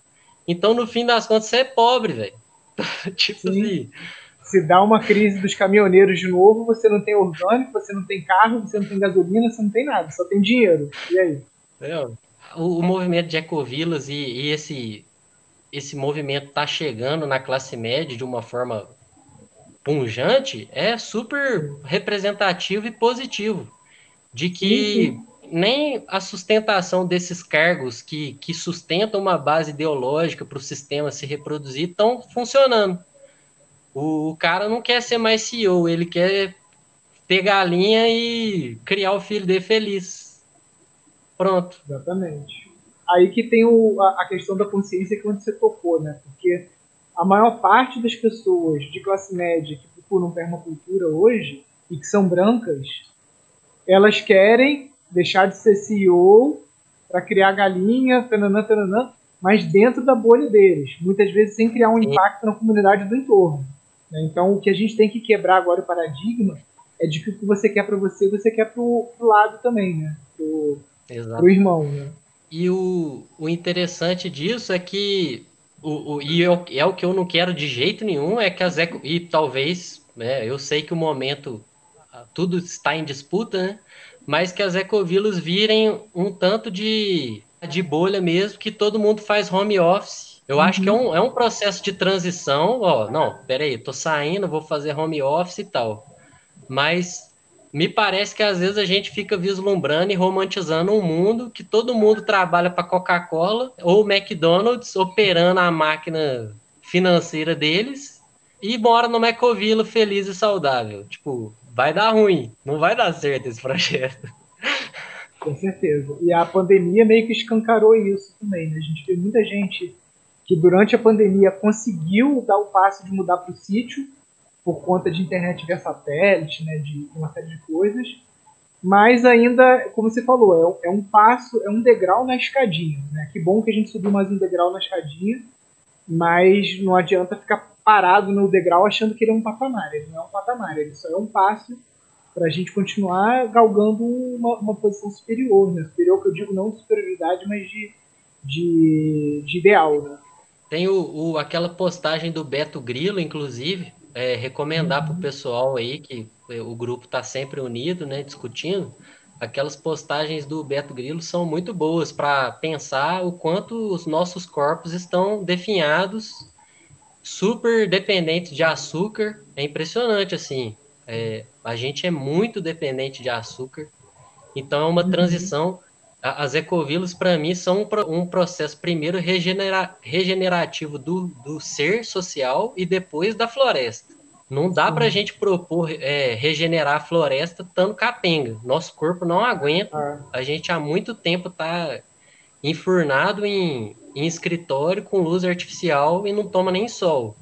Então, no fim das contas, você é pobre, velho. (laughs) tipo Sim. assim. Se dá uma crise dos caminhoneiros de novo, você não tem orgânico, você não tem carro, você não tem gasolina, você não tem nada, só tem dinheiro. E aí? É, o, o, movimento de ecovilas e, e esse, esse movimento tá chegando na classe média de uma forma punjante é super representativo e positivo. De que sim, sim nem a sustentação desses cargos que, que sustentam uma base ideológica para o sistema se reproduzir estão funcionando. O, o, cara não quer ser mais CEO, ele quer pegar a linha e criar o filho dele feliz. Pronto. Exatamente. Aí que tem o, a, a questão da consciência que você tocou, né? Porque a maior parte das pessoas de classe média que procuram permacultura hoje e que são brancas, elas querem deixar de ser CEO para criar galinha, tananã, tananã, mas dentro da bolha deles, muitas vezes sem criar um impacto na comunidade do entorno. Né? Então, o que a gente tem que quebrar agora o paradigma é de que o que você quer para você, você quer para o lado também, né? Para o irmão, né? E o, o interessante disso é que o, o, e eu, é o que eu não quero de jeito nenhum é que as eco, e talvez né, eu sei que o momento tudo está em disputa, né? Mas que as ecovilas virem um tanto de, de bolha mesmo, que todo mundo faz home office. Eu uhum. acho que é um, é um processo de transição. Ó, não, peraí, tô saindo, vou fazer home office e tal. Mas me parece que às vezes a gente fica vislumbrando e romantizando um mundo que todo mundo trabalha para Coca-Cola ou McDonald's operando a máquina financeira deles e mora no Ecovila feliz e saudável. Tipo, vai dar ruim, não vai dar certo esse projeto. Com certeza. E a pandemia meio que escancarou isso também. Né? A gente vê muita gente que durante a pandemia conseguiu dar o passo de mudar para o sítio por conta de internet via satélite, né, de uma série de coisas, mas ainda, como você falou, é, é um passo, é um degrau na escadinha. Né? Que bom que a gente subiu mais um degrau na escadinha, mas não adianta ficar parado no degrau achando que ele é um patamar. Ele não é um patamar, ele só é um passo para a gente continuar galgando uma, uma, posição superior, né? Superior que eu digo não de superioridade, mas de, de, de ideal, né? Tem o, o, aquela postagem do Beto Grilo, inclusive, é, recomendar uhum. para o pessoal aí que o grupo está sempre unido, né, discutindo. Aquelas postagens do Beto Grilo são muito boas para pensar o quanto os nossos corpos estão definhados, super dependentes de açúcar. É impressionante, assim. É, a gente é muito dependente de açúcar. Então é uma uhum. transição as ecovilas, para mim, são um processo, primeiro, regenera, regenerativo do, do ser social e depois da floresta. Não dá para a gente propor é, regenerar a floresta estando capenga. Nosso corpo não aguenta. É. A gente há muito tempo está enfurnado em, em escritório com luz artificial e não toma nem sol.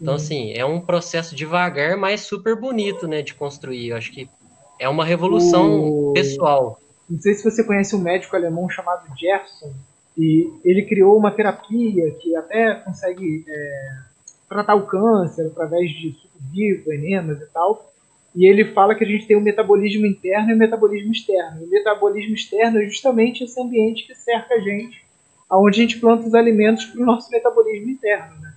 Então, assim, é um processo devagar, mas super bonito, né, de construir. Eu acho que é uma revolução o... pessoal. Não sei se você conhece um médico alemão chamado Gerson, e ele criou uma terapia que até consegue é, tratar o câncer através de suco vivo, enemas e tal. E ele fala que a gente tem um metabolismo interno e um metabolismo externo. O metabolismo externo é justamente esse ambiente que cerca a gente, aonde a gente planta os alimentos para o nosso metabolismo interno. Né?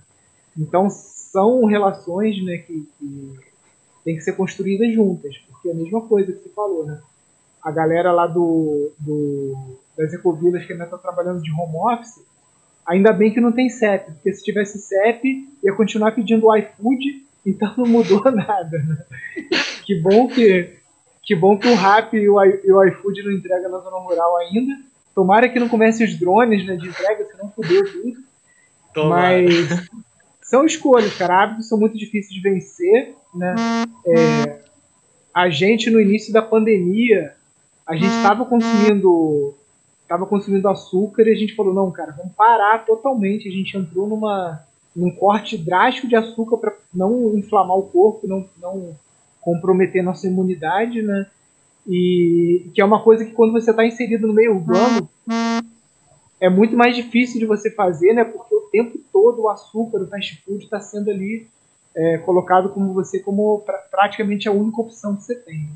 Então são relações né, que, que têm que ser construídas juntas, porque é a mesma coisa que você falou, né? a galera lá do, do das ecovilas que ainda está trabalhando de home office, ainda bem que não tem CEP, porque se tivesse CEP, ia continuar pedindo iFood, então não mudou (laughs) nada. Né? Que bom que que bom que o Rap e o, e o iFood não entrega na zona rural ainda. Tomara que não comece os drones né, de entrega, senão fudeu tudo. Tomara. Mas são escolhas, cara. Hábitos são muito difíceis de vencer. Né? É, a gente, no início da pandemia, a gente estava consumindo estava consumindo açúcar e a gente falou não cara vamos parar totalmente a gente entrou numa num corte drástico de açúcar para não inflamar o corpo não não comprometer nossa imunidade né e que é uma coisa que quando você está inserido no meio urbano é muito mais difícil de você fazer né porque o tempo todo o açúcar o fast food está sendo ali é, colocado como você como pra, praticamente a única opção que você tem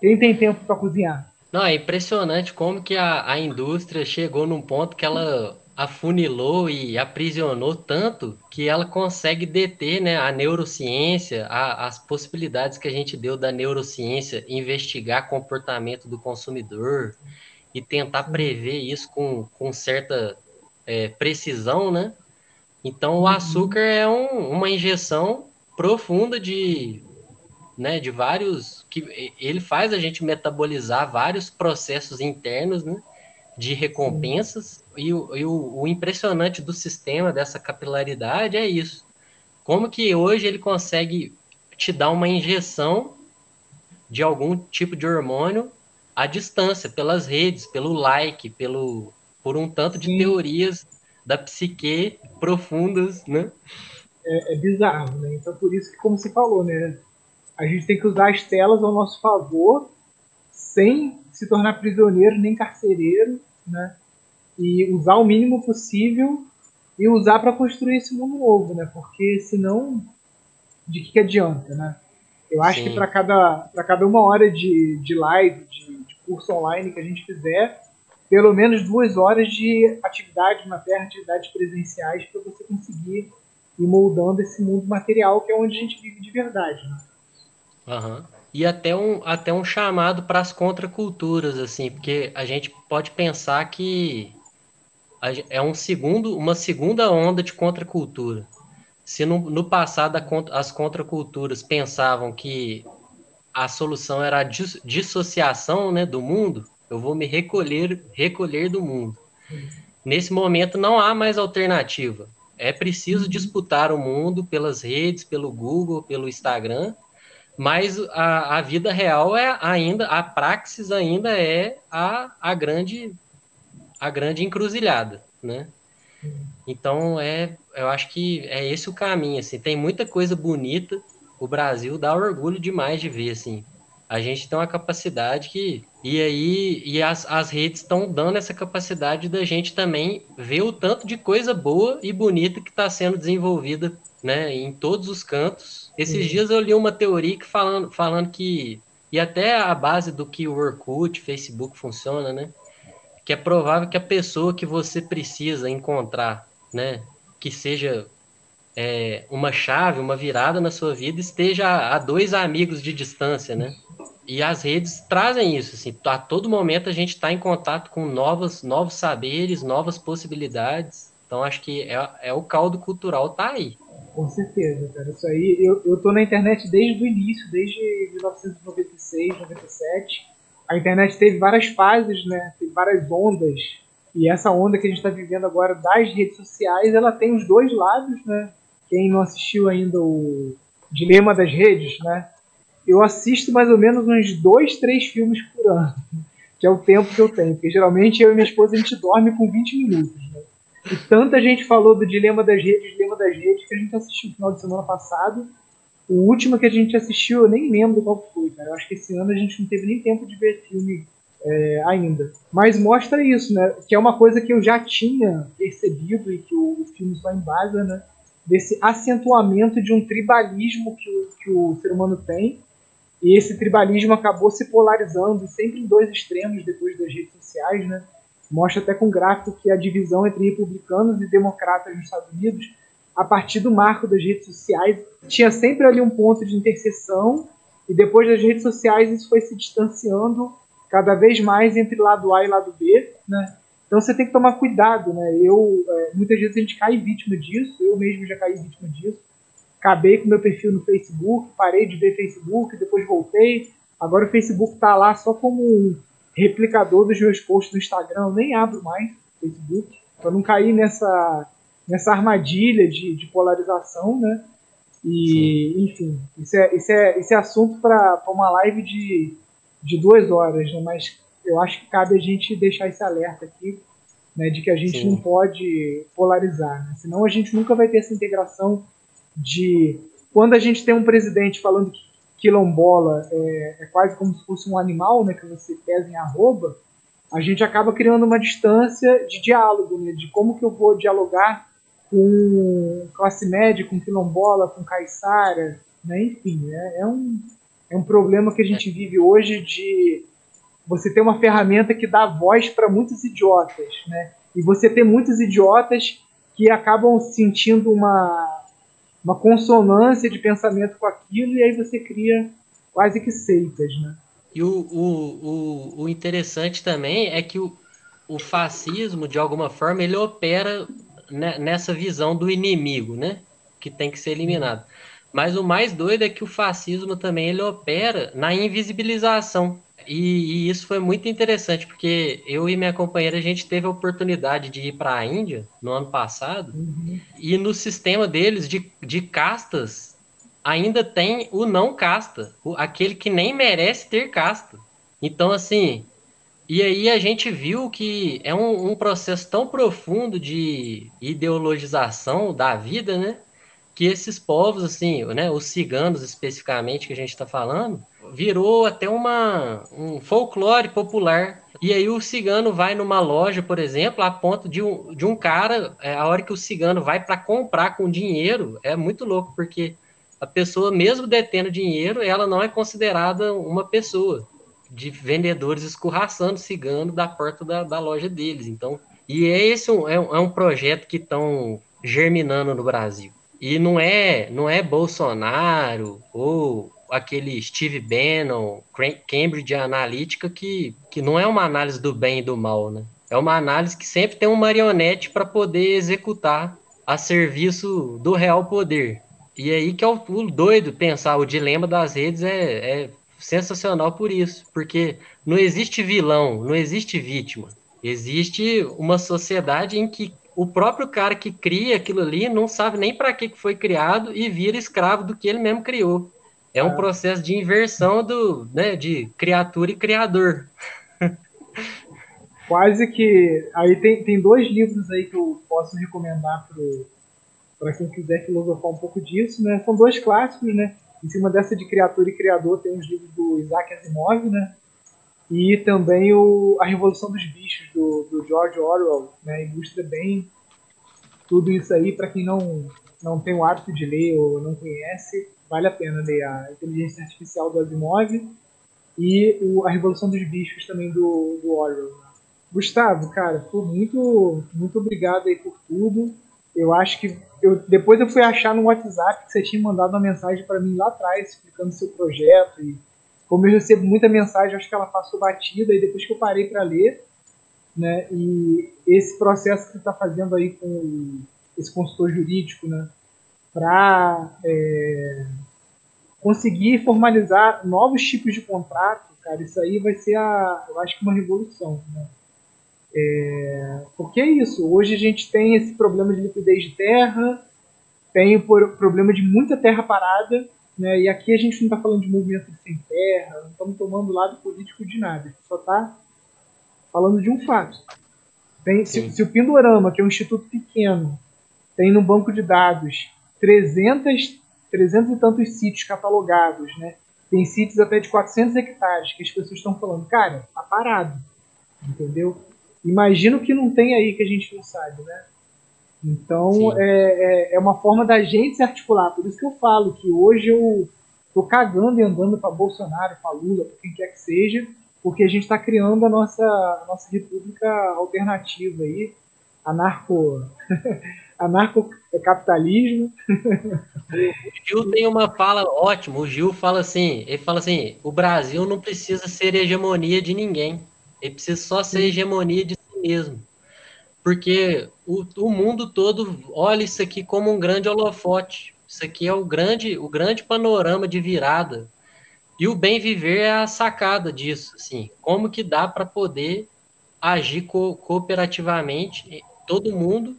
quem tem tempo para cozinhar? Não, é impressionante como que a, a indústria chegou num ponto que ela afunilou e aprisionou tanto que ela consegue deter né, a neurociência, a, as possibilidades que a gente deu da neurociência investigar comportamento do consumidor e tentar prever isso com, com certa é, precisão, né? Então o uhum. açúcar é um, uma injeção profunda de né, de vários que ele faz a gente metabolizar vários processos internos, né, de recompensas e, o, e o, o, impressionante do sistema dessa capilaridade é isso. Como que hoje ele consegue te dar uma injeção de algum tipo de hormônio à distância, pelas redes, pelo like, pelo por um tanto de Sim. teorias da psique profundas, né? É, é bizarro, né? Então por isso que como você falou, né? a gente tem que usar as telas ao nosso favor, sem se tornar prisioneiro nem carcereiro, né? E usar o mínimo possível e usar para construir esse mundo novo, né? Porque senão, de que, que adianta, né? Eu acho Sim. que para cada, cada uma hora de, de live, de, de curso online que a gente fizer, pelo menos duas horas de atividade na Terra, atividades presenciais, para você conseguir ir moldando esse mundo material que é onde a gente vive de verdade. Né? Uhum. E até um, até um chamado para as contraculturas, assim, porque a gente pode pensar que é um segundo, uma segunda onda de contracultura. Se no, no passado as contraculturas pensavam que a solução era a dissociação né, do mundo, eu vou me recolher, recolher do mundo. Nesse momento não há mais alternativa. É preciso uhum. disputar o mundo pelas redes, pelo Google, pelo Instagram, mas a, a vida real é ainda, a praxis ainda é a, a grande a grande encruzilhada, né? Então é, eu acho que é esse o caminho, assim. Tem muita coisa bonita. O Brasil dá orgulho demais de ver, assim. A gente tem uma capacidade que e aí e as, as redes estão dando essa capacidade da gente também ver o tanto de coisa boa e bonita que está sendo desenvolvida né, em todos os cantos. Esses dias eu li uma teoria que falando, falando que e até a base do que o Orkut, Facebook funciona, né? Que é provável que a pessoa que você precisa encontrar, né, que seja é, uma chave, uma virada na sua vida, esteja a dois amigos de distância, né? E as redes trazem isso, assim, a todo momento a gente está em contato com novos, novos saberes, novas possibilidades. Então acho que é, é o caldo cultural tá aí. Com certeza, cara. Isso aí, eu, eu tô na internet desde o início, desde 1996, 97. A internet teve várias fases, né? Teve várias ondas. E essa onda que a gente está vivendo agora das redes sociais, ela tem os dois lados, né? Quem não assistiu ainda o Dilema das Redes, né? eu assisto mais ou menos uns dois, três filmes por ano, (laughs) que é o tempo que eu tenho, porque geralmente eu e minha esposa a gente dorme com 20 minutos. Né? E tanta gente falou do Dilema das Redes, Dilema das Redes, que a gente assistiu no final de semana passado. O último que a gente assistiu, eu nem lembro qual foi, cara. Eu acho que esse ano a gente não teve nem tempo de ver filme é, ainda. Mas mostra isso, né? Que é uma coisa que eu já tinha percebido e que o, o filme só embasa, né? Desse acentuamento de um tribalismo que o, que o ser humano tem e esse tribalismo acabou se polarizando sempre em dois extremos depois das redes sociais, né? Mostra até com gráfico que a divisão entre republicanos e democratas nos Estados Unidos, a partir do marco das redes sociais, tinha sempre ali um ponto de interseção, e depois das redes sociais isso foi se distanciando cada vez mais entre lado A e lado B, né? Então você tem que tomar cuidado, né? Eu é, muitas vezes a gente cai vítima disso, eu mesmo já caí vítima disso acabei com meu perfil no Facebook, parei de ver Facebook, depois voltei. Agora o Facebook está lá só como um replicador dos meus posts no Instagram. Eu nem abro mais o Facebook para não cair nessa, nessa armadilha de, de polarização, né? E, Sim. enfim, isso é, isso é, isso é assunto para uma live de, de duas horas, né? Mas eu acho que cabe a gente deixar esse alerta aqui, né? De que a gente Sim. não pode polarizar, né? Senão a gente nunca vai ter essa integração de quando a gente tem um presidente falando que quilombola é, é, quase como se fosse um animal, né, que você pesa em arroba, a gente acaba criando uma distância de diálogo, né, de como que eu vou dialogar com classe média, com quilombola, com caiçara, né, enfim, é, é, um, é um problema que a gente vive hoje de você ter uma ferramenta que dá voz para muitos idiotas, né, e você ter muitos idiotas que acabam sentindo uma uma consonância de pensamento com aquilo, e aí você cria quase que seitas, né? E o, o, o, o interessante também é que o, o fascismo, de alguma forma, ele opera nessa visão do inimigo, né? Que tem que ser eliminado. Mas o mais doido é que o fascismo também ele opera na invisibilização. E, e, isso foi muito interessante, porque eu e minha companheira, a gente teve a oportunidade de ir para a Índia no ano passado, uhum. e no sistema deles de, de castas, ainda tem o não casta, o, aquele que nem merece ter casta. Então, assim, e aí a gente viu que é um, um processo tão profundo de ideologização da vida, né? Que esses povos, assim, né, os ciganos especificamente que a gente está falando, virou até uma, um folclore popular. E aí o cigano vai numa loja, por exemplo, a ponto de um, de um cara, é, a hora que o cigano vai para comprar com dinheiro, é muito louco, porque a pessoa, mesmo detendo dinheiro, ela não é considerada uma pessoa de vendedores escorraçando cigano da porta da, da loja deles. Então, e é esse é, um, é um projeto que estão germinando no Brasil. E não é, não é Bolsonaro ou aquele Steve Bannon, Cambridge Analytica, que, que não é uma análise do bem e do mal, né? É uma análise que sempre tem um marionete para poder executar a serviço do real poder. E aí que é o, o doido pensar, o dilema das redes é, é sensacional por isso, porque não existe vilão, não existe vítima. Existe uma sociedade em que o próprio cara que cria aquilo ali não sabe nem para que foi criado e vira escravo do que ele mesmo criou. É um ah. processo de inversão do, né, de criatura e criador. (laughs) Quase que. Aí tem, tem dois livros aí que eu posso recomendar para quem quiser filosofar um pouco disso, né? São dois clássicos, né? Em cima dessa de criatura e criador tem os livros do Isaac Asimov, né? E também o A Revolução dos Bichos, do, do George Orwell, né? Ilustra bem tudo isso aí, para quem não, não tem o hábito de ler ou não conhece, vale a pena ler a Inteligência Artificial do Asimov e o, a Revolução dos Bichos também do, do Orwell. Né? Gustavo, cara, muito, muito obrigado aí por tudo. Eu acho que eu, depois eu fui achar no WhatsApp que você tinha mandado uma mensagem para mim lá atrás explicando seu projeto e como eu recebo muita mensagem, acho que ela passou batida e depois que eu parei para ler, né? E esse processo que você está fazendo aí com esse consultor jurídico, né? Para é, conseguir formalizar novos tipos de contrato, cara, isso aí vai ser, a, eu acho que uma revolução, né? É, porque é isso, hoje a gente tem esse problema de liquidez de terra, tem o problema de muita terra parada, né? E aqui a gente não está falando de movimento sem terra, não estamos tomando lado político de nada, a gente só está falando de um fato. Tem, se, se, o Pindorama, que é um instituto pequeno, tem no banco de dados 300, 300 e tantos sítios catalogados, né? tem sítios até de 400 hectares que as pessoas estão falando, cara, tá parado, entendeu? Imagina o que não tem aí que a gente não sabe, né? Então é, é, é, uma forma da gente se articular. Por isso que eu falo que hoje eu tô cagando e andando para Bolsonaro, para Lula, para quem quer que seja, porque a gente está criando a nossa, a nossa república alternativa aí, anarco, (laughs) anarcocapitalismo. O Gil tem uma fala ótima. O Gil fala assim, ele fala assim, o Brasil não precisa ser hegemonia de ninguém. Ele precisa só ser hegemonia de si mesmo porque o, o mundo todo olha isso aqui como um grande holofote. Isso aqui é o grande, o grande panorama de virada. E o bem viver é a sacada disso, assim, como que dá para poder agir co cooperativamente todo mundo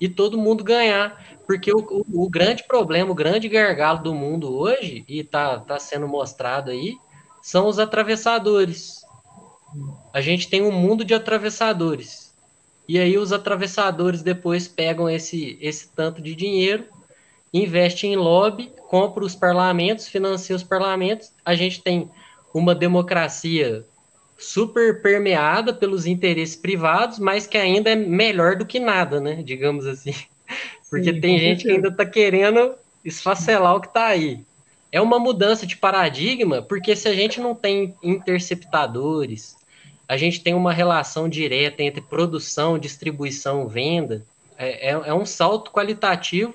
e todo mundo ganhar, porque o, o, o, grande problema, o grande gargalo do mundo hoje e tá, tá sendo mostrado aí são os atravessadores. A gente tem um mundo de atravessadores e aí os atravessadores depois pegam esse, esse tanto de dinheiro, investem em lobby, compram os parlamentos, financiam os parlamentos. A gente tem uma democracia super permeada pelos interesses privados, mas que ainda é melhor do que nada, né? Digamos assim. (laughs) Porque Sim, tem gente que ainda está querendo esfacelar o que está aí. É uma mudança de paradigma, porque se a gente não tem interceptadores, a gente tem uma relação direta entre produção, distribuição, venda. É, é, é um salto qualitativo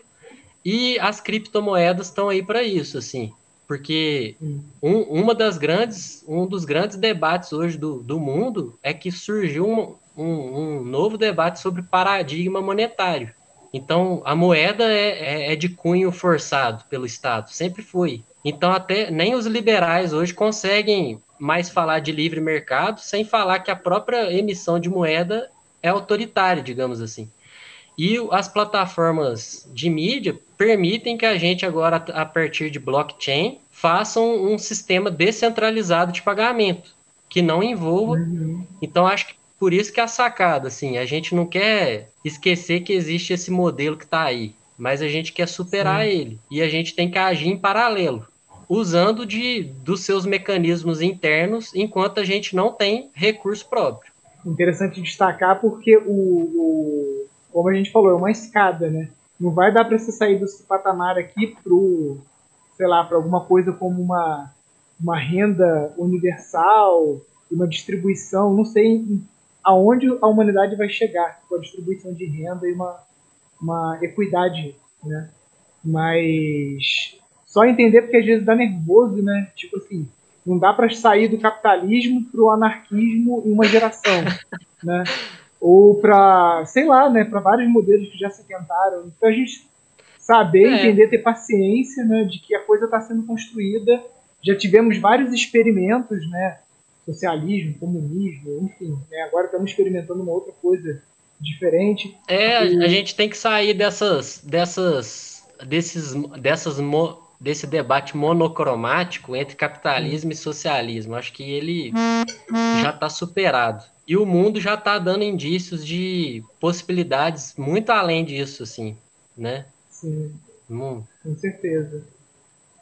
e as criptomoedas estão aí para isso, assim. Porque um, uma das grandes, um dos grandes debates hoje do, do mundo é que surgiu um, um, um novo debate sobre paradigma monetário. Então, a moeda é, é, é de cunho forçado pelo Estado, sempre foi. Então, até nem os liberais hoje conseguem mais falar de livre mercado sem falar que a própria emissão de moeda é autoritária, digamos assim. E as plataformas de mídia permitem que a gente agora, a partir de blockchain, faça um, um sistema descentralizado de pagamento, que não envolva. Uhum. Então, acho que por isso que é a sacada, assim, a gente não quer esquecer que existe esse modelo que está aí, mas a gente quer superar Sim. ele. E a gente tem que agir em paralelo usando de, dos seus mecanismos internos, enquanto a gente não tem recurso próprio. Interessante destacar porque o, o como a gente falou, é uma escada, né? Não vai dar para você sair desse patamar aqui pro, sei lá, para alguma coisa como uma, uma renda universal, uma distribuição, não sei aonde a humanidade vai chegar com a distribuição de renda e uma, uma equidade, né? Mas só entender porque às vezes dá nervoso, né? Tipo assim, não dá para sair do capitalismo para o anarquismo em uma geração, (laughs) né? Ou para, sei lá, né? Para vários modelos que já se tentaram. Então a gente saber, é. entender, ter paciência, né? De que a coisa está sendo construída. Já tivemos vários experimentos, né? Socialismo, comunismo, enfim. Né? Agora estamos experimentando uma outra coisa diferente. É, e... a gente tem que sair dessas, dessas, desses, dessas mo desse debate monocromático entre capitalismo e socialismo. Acho que ele já está superado. E o mundo já está dando indícios de possibilidades muito além disso, assim, né? Sim, hum. com certeza.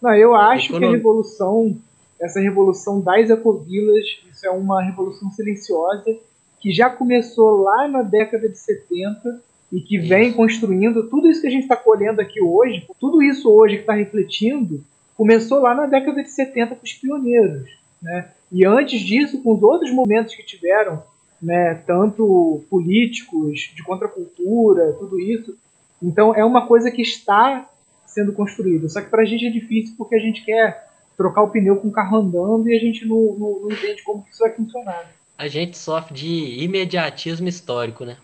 Não, eu acho que a revolução, essa revolução das ecovilas, isso é uma revolução silenciosa que já começou lá na década de 70, e que vem construindo tudo isso que a gente está colhendo aqui hoje, tudo isso hoje que está refletindo, começou lá na década de 70 com os pioneiros. Né? E antes disso, com os outros momentos que tiveram, né, tanto políticos, de contracultura, tudo isso. Então é uma coisa que está sendo construída. Só que para a gente é difícil porque a gente quer trocar o pneu com o carro andando e a gente não, não, não entende como isso vai funcionar. A gente sofre de imediatismo histórico, né?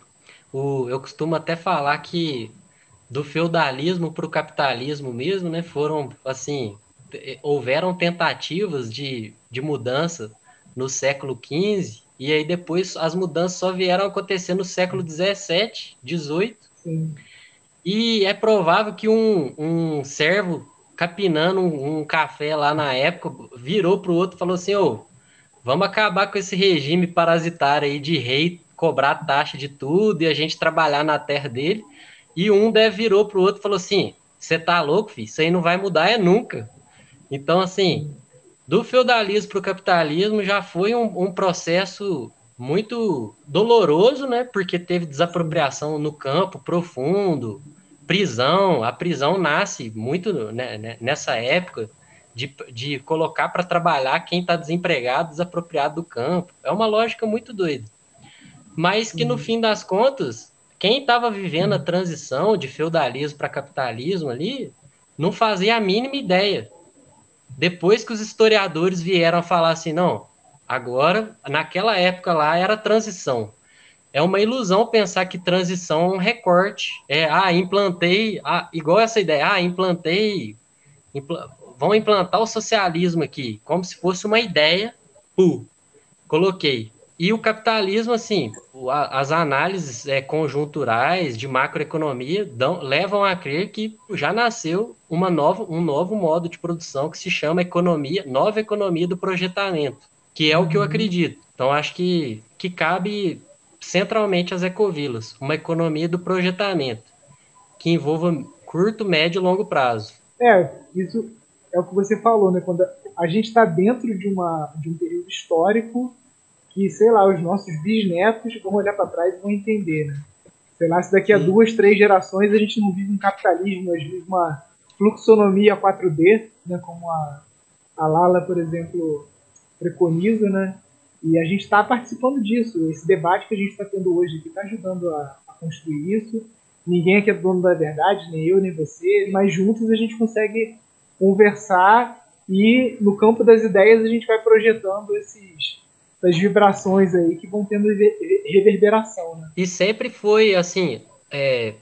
O, eu costumo até falar que do feudalismo para o capitalismo mesmo, né? Foram assim, houveram tentativas de, de mudança no século XV e aí depois as mudanças só vieram acontecer no século XVII, XVIII. E é provável que um, um servo capinando um, um, café lá na época virou para o outro e falou assim: ô, vamos acabar com esse regime parasitário aí de rei cobrar taxa de tudo e a gente trabalhar na terra dele. E um deve virou para o outro e falou assim: você tá louco, filho? Isso aí não vai mudar é nunca. Então, assim, do feudalismo para o capitalismo já foi um, um, processo muito doloroso, né? Porque teve desapropriação no campo profundo, prisão. A prisão nasce muito né, né nessa época de, de colocar para trabalhar quem está desempregado, desapropriado do campo. É uma lógica muito doida. Mas que no fim das contas, quem estava vivendo a transição de feudalismo para capitalismo ali não fazia a mínima ideia depois que os historiadores vieram falar assim, não, agora, naquela época lá era transição. É uma ilusão pensar que transição é um recorte. É, ah, implantei, ah, igual essa ideia, ah, implantei, impl vão implantar o socialismo aqui, como se fosse uma ideia, pô, coloquei. E o capitalismo, assim, as análises é, conjunturais de macroeconomia dão, levam a crer que já nasceu uma nova, um novo modo de produção que se chama economia, nova economia do projetamento, que é o que eu uhum. acredito. Então, acho que, que cabe centralmente às ecovilas, uma economia do projetamento, que envolva curto, médio e longo prazo. É, isso é o que você falou, né? Quando a gente está dentro de, uma, de um período histórico que, sei lá, os nossos bisnetos vão olhar para trás e vão entender, né? Sei lá, se daqui a Sim. duas, três gerações a gente não vive um capitalismo, a gente vive uma fluxonomia 4D, né, como a, a Lala, por exemplo, preconiza, né? E a gente está participando disso. Esse debate que a gente está tendo hoje aqui está ajudando a, a, construir isso. Ninguém aqui é dono da verdade, nem eu, nem você, mas juntos a gente consegue conversar e no campo das ideias a gente vai projetando esses, das vibrações aí que vão tendo reverberação. Né? E sempre foi assim, é,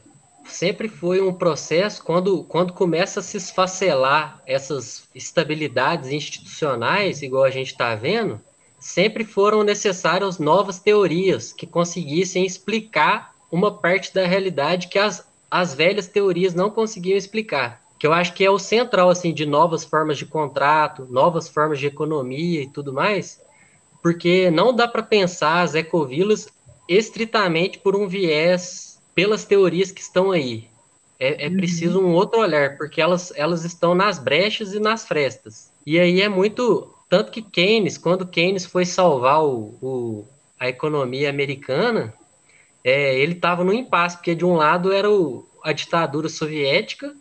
sempre foi um processo quando, quando começa a se esfacelar essas estabilidades institucionais, igual a gente está vendo, sempre foram necessárias novas teorias que conseguissem explicar uma parte da realidade que as, as velhas teorias não conseguiam explicar. Que eu acho que é o central assim de novas formas de contrato, novas formas de economia e tudo mais, porque não dá para pensar as ecovilas estritamente por um viés pelas teorias que estão aí. É, é uhum. preciso um outro olhar, porque elas, elas estão nas brechas e nas frestas. E aí é muito. Tanto que Keynes, quando Keynes foi salvar o, o a economia americana, é, ele estava no impasse, porque de um lado era o, a ditadura soviética,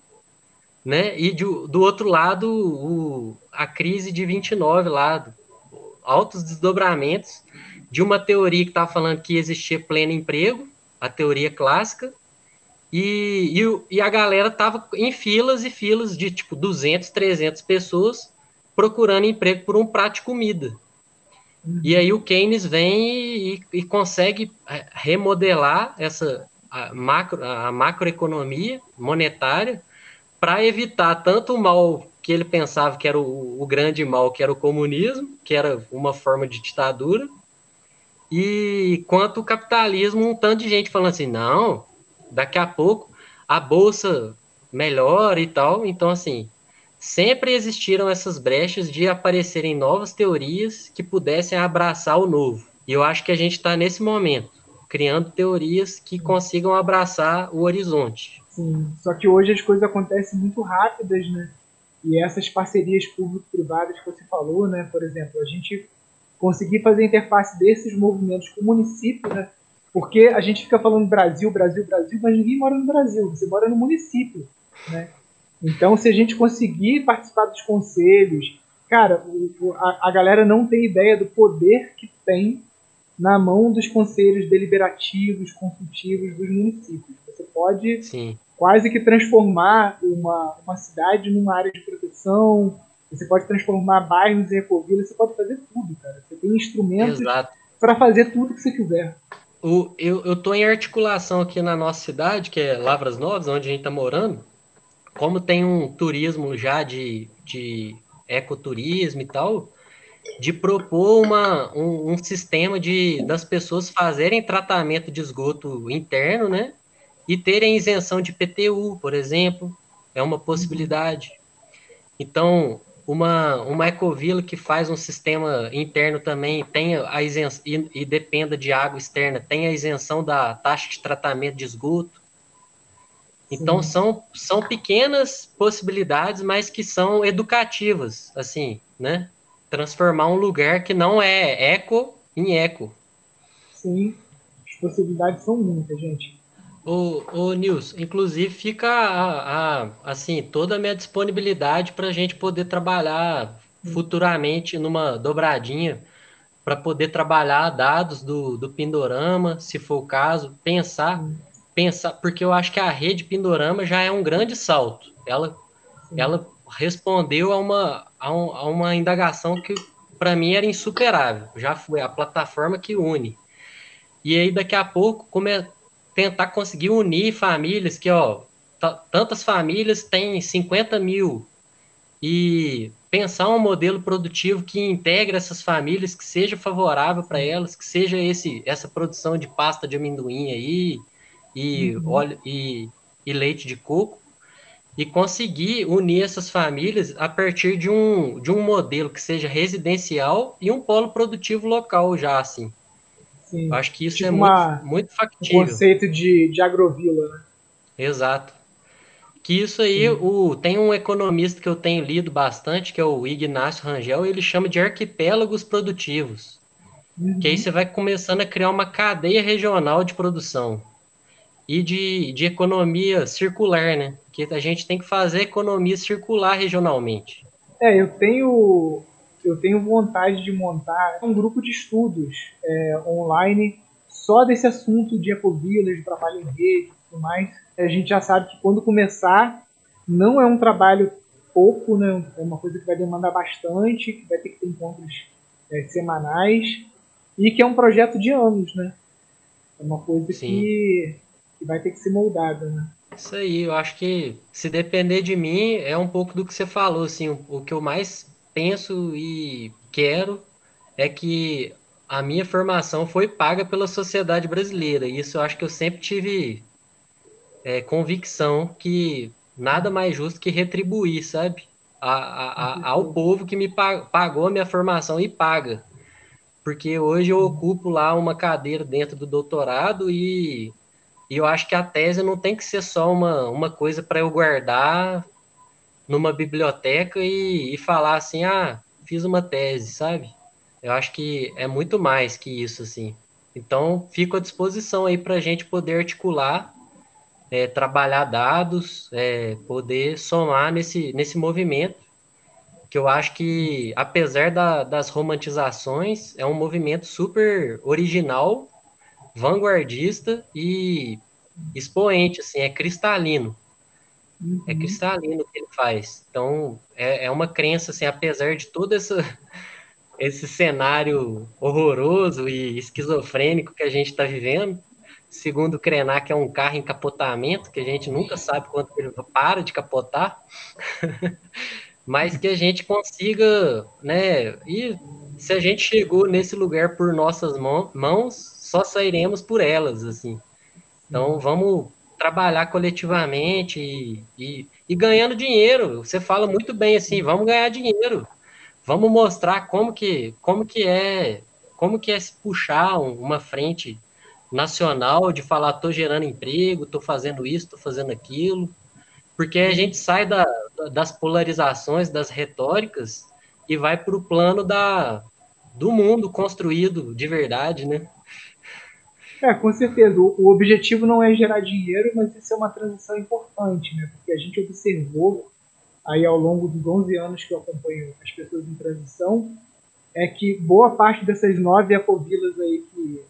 né, e de, do outro lado o, a crise de 29 lá, altos desdobramentos de uma teoria que estava falando que existia pleno emprego, a teoria clássica, e, e, e a galera estava em filas e filas de tipo 200, 300 pessoas procurando emprego por um prato de comida. E aí o Keynes vem e, e consegue é, remodelar essa a macro, a macroeconomia monetária para evitar tanto o mal que ele pensava que era o, o, grande mal, que era o comunismo, que era uma forma de ditadura, e quanto o capitalismo, um tanto de gente falando assim, não, daqui a pouco a bolsa melhora e tal. Então, assim, sempre existiram essas brechas de aparecerem novas teorias que pudessem abraçar o novo. E eu acho que a gente está nesse momento, criando teorias que consigam abraçar o horizonte. Sim, só que hoje as coisas acontecem muito rápidas, né? E essas parcerias público-privadas que você falou, né, por exemplo, a gente conseguir fazer a interface desses movimentos com o município, né, Porque a gente fica falando Brasil, Brasil, Brasil, mas ninguém mora no Brasil, você mora no município. Né? Então, se a gente conseguir participar dos conselhos, cara, a, a galera não tem ideia do poder que tem na mão dos conselhos deliberativos, consultivos dos municípios. Você pode Sim. quase que transformar uma, uma cidade numa área de proteção, você pode transformar bairros em ecovilas, você pode fazer tudo, cara. Você tem instrumentos para fazer tudo que você quiser. O, eu estou em articulação aqui na nossa cidade, que é Lavras Novas, onde a gente está morando. Como tem um turismo já de, de ecoturismo e tal, de propor uma, um, um, sistema de das pessoas fazerem tratamento de esgoto interno, né? E terem isenção de PTU, por exemplo, é uma possibilidade. Então, uma, uma ecovila que faz um sistema interno também tenha a isenção e, e dependa de água externa, tem a isenção da taxa de tratamento de esgoto. Então são, são pequenas possibilidades, mas que são educativas, assim, né? Transformar um lugar que não é eco em eco. Sim, as possibilidades são muitas, gente. O, o Nils, inclusive fica a, a, assim toda a minha disponibilidade para a gente poder trabalhar futuramente numa dobradinha para poder trabalhar dados do, do Pindorama, se for o caso, pensar pensar, porque eu acho que a rede Pindorama já é um grande salto. Ela, ela respondeu a uma, a, um, a uma indagação que para mim era insuperável. Já foi a plataforma que une. E aí daqui a pouco come, tentar conseguir unir famílias que, ó, tantas famílias têm 50 mil e pensar um modelo produtivo que integre essas famílias, que seja favorável para elas, que seja esse essa produção de pasta de amendoim aí, e, uhum. óleo, e, e leite de coco e conseguir unir essas famílias a partir de um, de um modelo que seja residencial e um polo produtivo local já, assim. Sim. Eu acho que isso tipo é uma, muito, muito factível. Um conceito de, de agrovila, né? Exato. Que isso aí, o, tem um economista que eu tenho lido bastante, que é o Ignácio Rangel, ele chama de arquipélagos produtivos. Uhum. Que aí você vai começando a criar uma cadeia regional de produção e de, de economia circular, né? Que a gente tem que fazer economia circular regionalmente. É, eu tenho eu tenho vontade de montar um grupo de estudos é, online só desse assunto de ecovilas, de trabalho em rede e tudo mais. A gente já sabe que quando começar, não é um trabalho pouco, né? É uma coisa que vai demandar bastante, que vai ter que ter encontros é, semanais e que é um projeto de anos, né? É uma coisa Sim. que que vai ter que ser moldada, né? Isso aí, eu acho que se depender de mim, é um pouco do que você falou, assim, o, o que eu mais penso e quero é que a minha formação foi paga pela sociedade brasileira. Isso eu acho que eu sempre tive é, convicção que nada mais justo que retribuir, sabe? A, a, a, ao povo que me pagou a minha formação e paga. Porque hoje eu ocupo lá uma cadeira dentro do doutorado e e eu acho que a tese não tem que ser só uma, uma coisa para eu guardar numa biblioteca e, e falar assim, ah, fiz uma tese, sabe? Eu acho que é muito mais que isso, assim. Então, fico à disposição aí para a gente poder articular, é, trabalhar dados, é, poder somar nesse, nesse movimento, que eu acho que, apesar da, das romantizações, é um movimento super original vanguardista e expoente, assim, é cristalino. É uhum. É cristalino o que ele faz. Então, é, é uma crença, assim, apesar de todo essa, (laughs) esse cenário horroroso e esquizofrênico que a gente está vivendo, segundo o Krenak, é um carro em capotamento, que a gente nunca sabe quando ele para de capotar, (laughs) mas que a gente consiga, né, e se a gente chegou nesse lugar por nossas mãos, só sairemos por elas, assim. Então, vamos trabalhar coletivamente e, e, e, ganhando dinheiro. Você fala muito bem assim, vamos ganhar dinheiro. Vamos mostrar como que, como que é, como que é se puxar uma frente nacional de falar tô gerando emprego, tô fazendo isso, tô fazendo aquilo. Porque a gente sai da, das polarizações, das retóricas e vai para o plano da, do mundo construído de verdade, né? É, com certeza. O, objetivo não é gerar dinheiro, mas isso é uma transição importante, né? Porque a gente observou aí ao longo dos 11 anos que eu acompanho as pessoas em transição, é que boa parte dessas nove ecovilas aí que,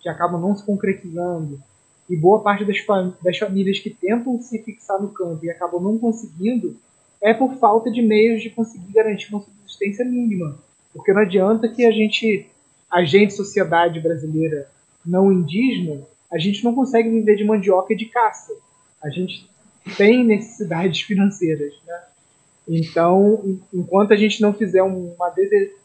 que acabam não se concretizando e boa parte das, fam das famílias que tentam se fixar no campo e acabam não conseguindo é por falta de meios de conseguir garantir uma subsistência mínima. Porque não adianta que a gente, a gente, sociedade brasileira não indígena, a gente não consegue viver de mandioca e de caça. A gente tem necessidades (laughs) financeiras. Né? Então, enquanto a gente não fizer uma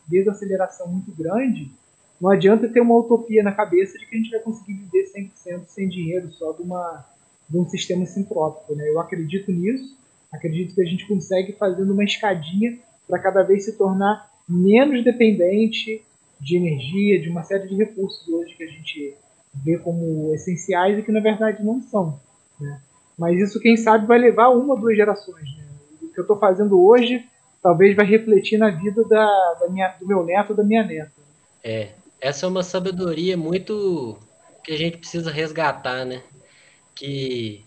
desaceleração muito grande, não adianta ter uma utopia na cabeça de que a gente vai conseguir viver 100% sem dinheiro só de, uma, de um sistema sintrópico. Né? Eu acredito nisso, acredito que a gente consegue fazendo uma escadinha para cada vez se tornar menos dependente de energia, de uma série de recursos hoje que a gente vê como essenciais e que na verdade não são. Né? Mas isso, quem sabe, vai levar uma ou duas gerações. Né? O que eu estou fazendo hoje talvez vai refletir na vida da, da minha, do meu neto ou da minha neta. É, essa é uma sabedoria muito que a gente precisa resgatar, né? Que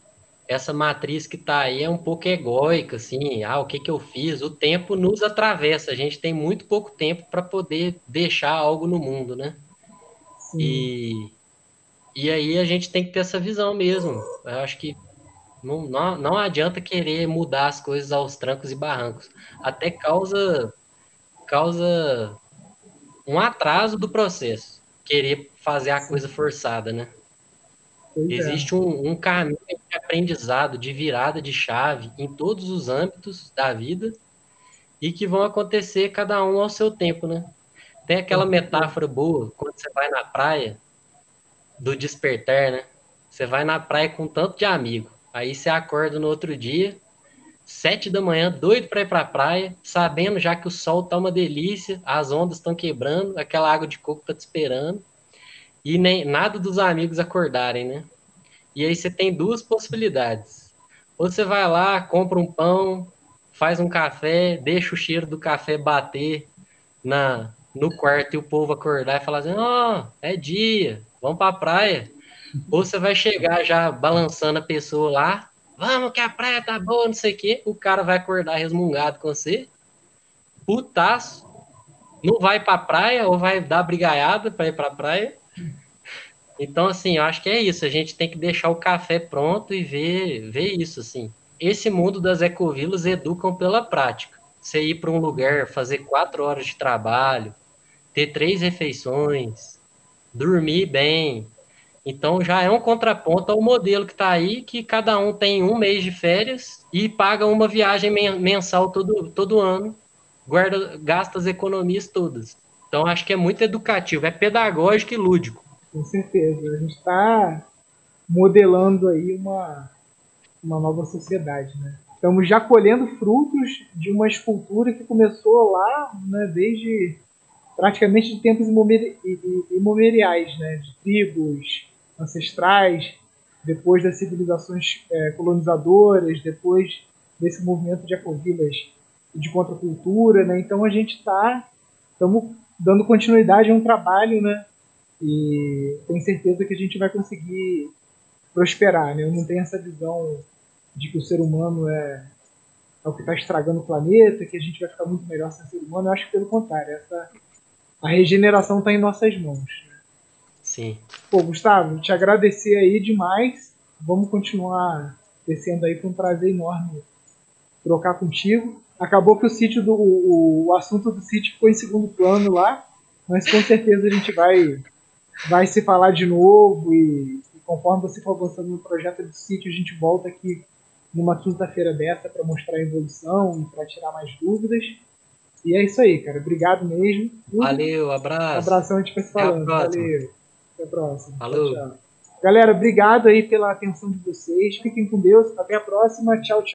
essa matriz que está aí é um pouco egóica, assim, ah, o que, que eu fiz? O tempo nos atravessa, a gente tem muito pouco tempo para poder deixar algo no mundo, né? Sim. E, e aí a gente tem que ter essa visão mesmo. Eu acho que não, não, não adianta querer mudar as coisas aos trancos e barrancos. Até causa, causa um atraso do processo, querer fazer a coisa forçada, né? Pois é. Existe é. um, um caminho de aprendizado, de virada de chave em todos os âmbitos da vida e que vão acontecer cada um ao seu tempo, né? Tem aquela metáfora boa quando você vai na praia do despertar, né? Você vai na praia com tanto de amigo, aí você acorda no outro dia sete da manhã, doido para ir para a praia, sabendo já que o sol tá uma delícia, as ondas estão quebrando, aquela água de coco tá te esperando, e nem nada dos amigos acordarem, né? E aí você tem duas possibilidades. Ou você vai lá, compra um pão, faz um café, deixa o cheiro do café bater na no quarto e o povo acordar e falar assim: "Ó, oh, é dia, vamos para a praia". Ou você vai chegar já balançando a pessoa lá, vamos que a praia tá boa, não sei o quê. O cara vai acordar resmungado com você, putaço, não vai pra praia ou vai dar brigaiada pra ir pra praia. Então, assim, eu acho que é isso. A gente tem que deixar o café pronto e ver, ver isso, assim. Esse mundo das ecovilas educam pela prática. Você ir para um lugar, fazer quatro horas de trabalho, ter três refeições, dormir bem, então já é um contraponto ao modelo que está aí, que cada um tem um mês de férias e paga uma viagem mensal todo, todo ano, guarda, gasta as economias todas. Então acho que é muito educativo, é pedagógico e lúdico. Com certeza. A gente está modelando aí uma, uma nova sociedade, né? Estamos já colhendo frutos de uma escultura que começou lá, né, desde praticamente de tempos imemoriais, né, de tribos, ancestrais, depois das civilizações é, colonizadoras, depois desse movimento de ecovilas de contracultura, né? Então a gente está estamos dando continuidade a um trabalho, né? E tenho certeza que a gente vai conseguir prosperar, né? Eu não tenho essa visão de que o ser humano é, é o que está estragando o planeta, que a gente vai ficar muito melhor sem ser humano. Eu acho que pelo contrário, essa a regeneração está em nossas mãos. Sim. Pô, Gustavo, te agradecer aí demais. Vamos continuar descendo aí, foi um prazer enorme trocar contigo. Acabou que o sítio do o, o assunto do sítio ficou em segundo plano lá, mas com certeza a gente vai vai se falar de novo e, e conforme você for avançando no projeto do sítio, a gente volta aqui numa quinta-feira dessa para mostrar a evolução e para tirar mais dúvidas. E é isso aí, cara. Obrigado mesmo. Valeu, abraço. Abração, a gente vai se falando. Valeu. Até a próxima. Falou. Tchau, tchau. Galera, obrigado aí pela atenção de vocês. Fiquem com Deus. Até a próxima. Tchau, tchau.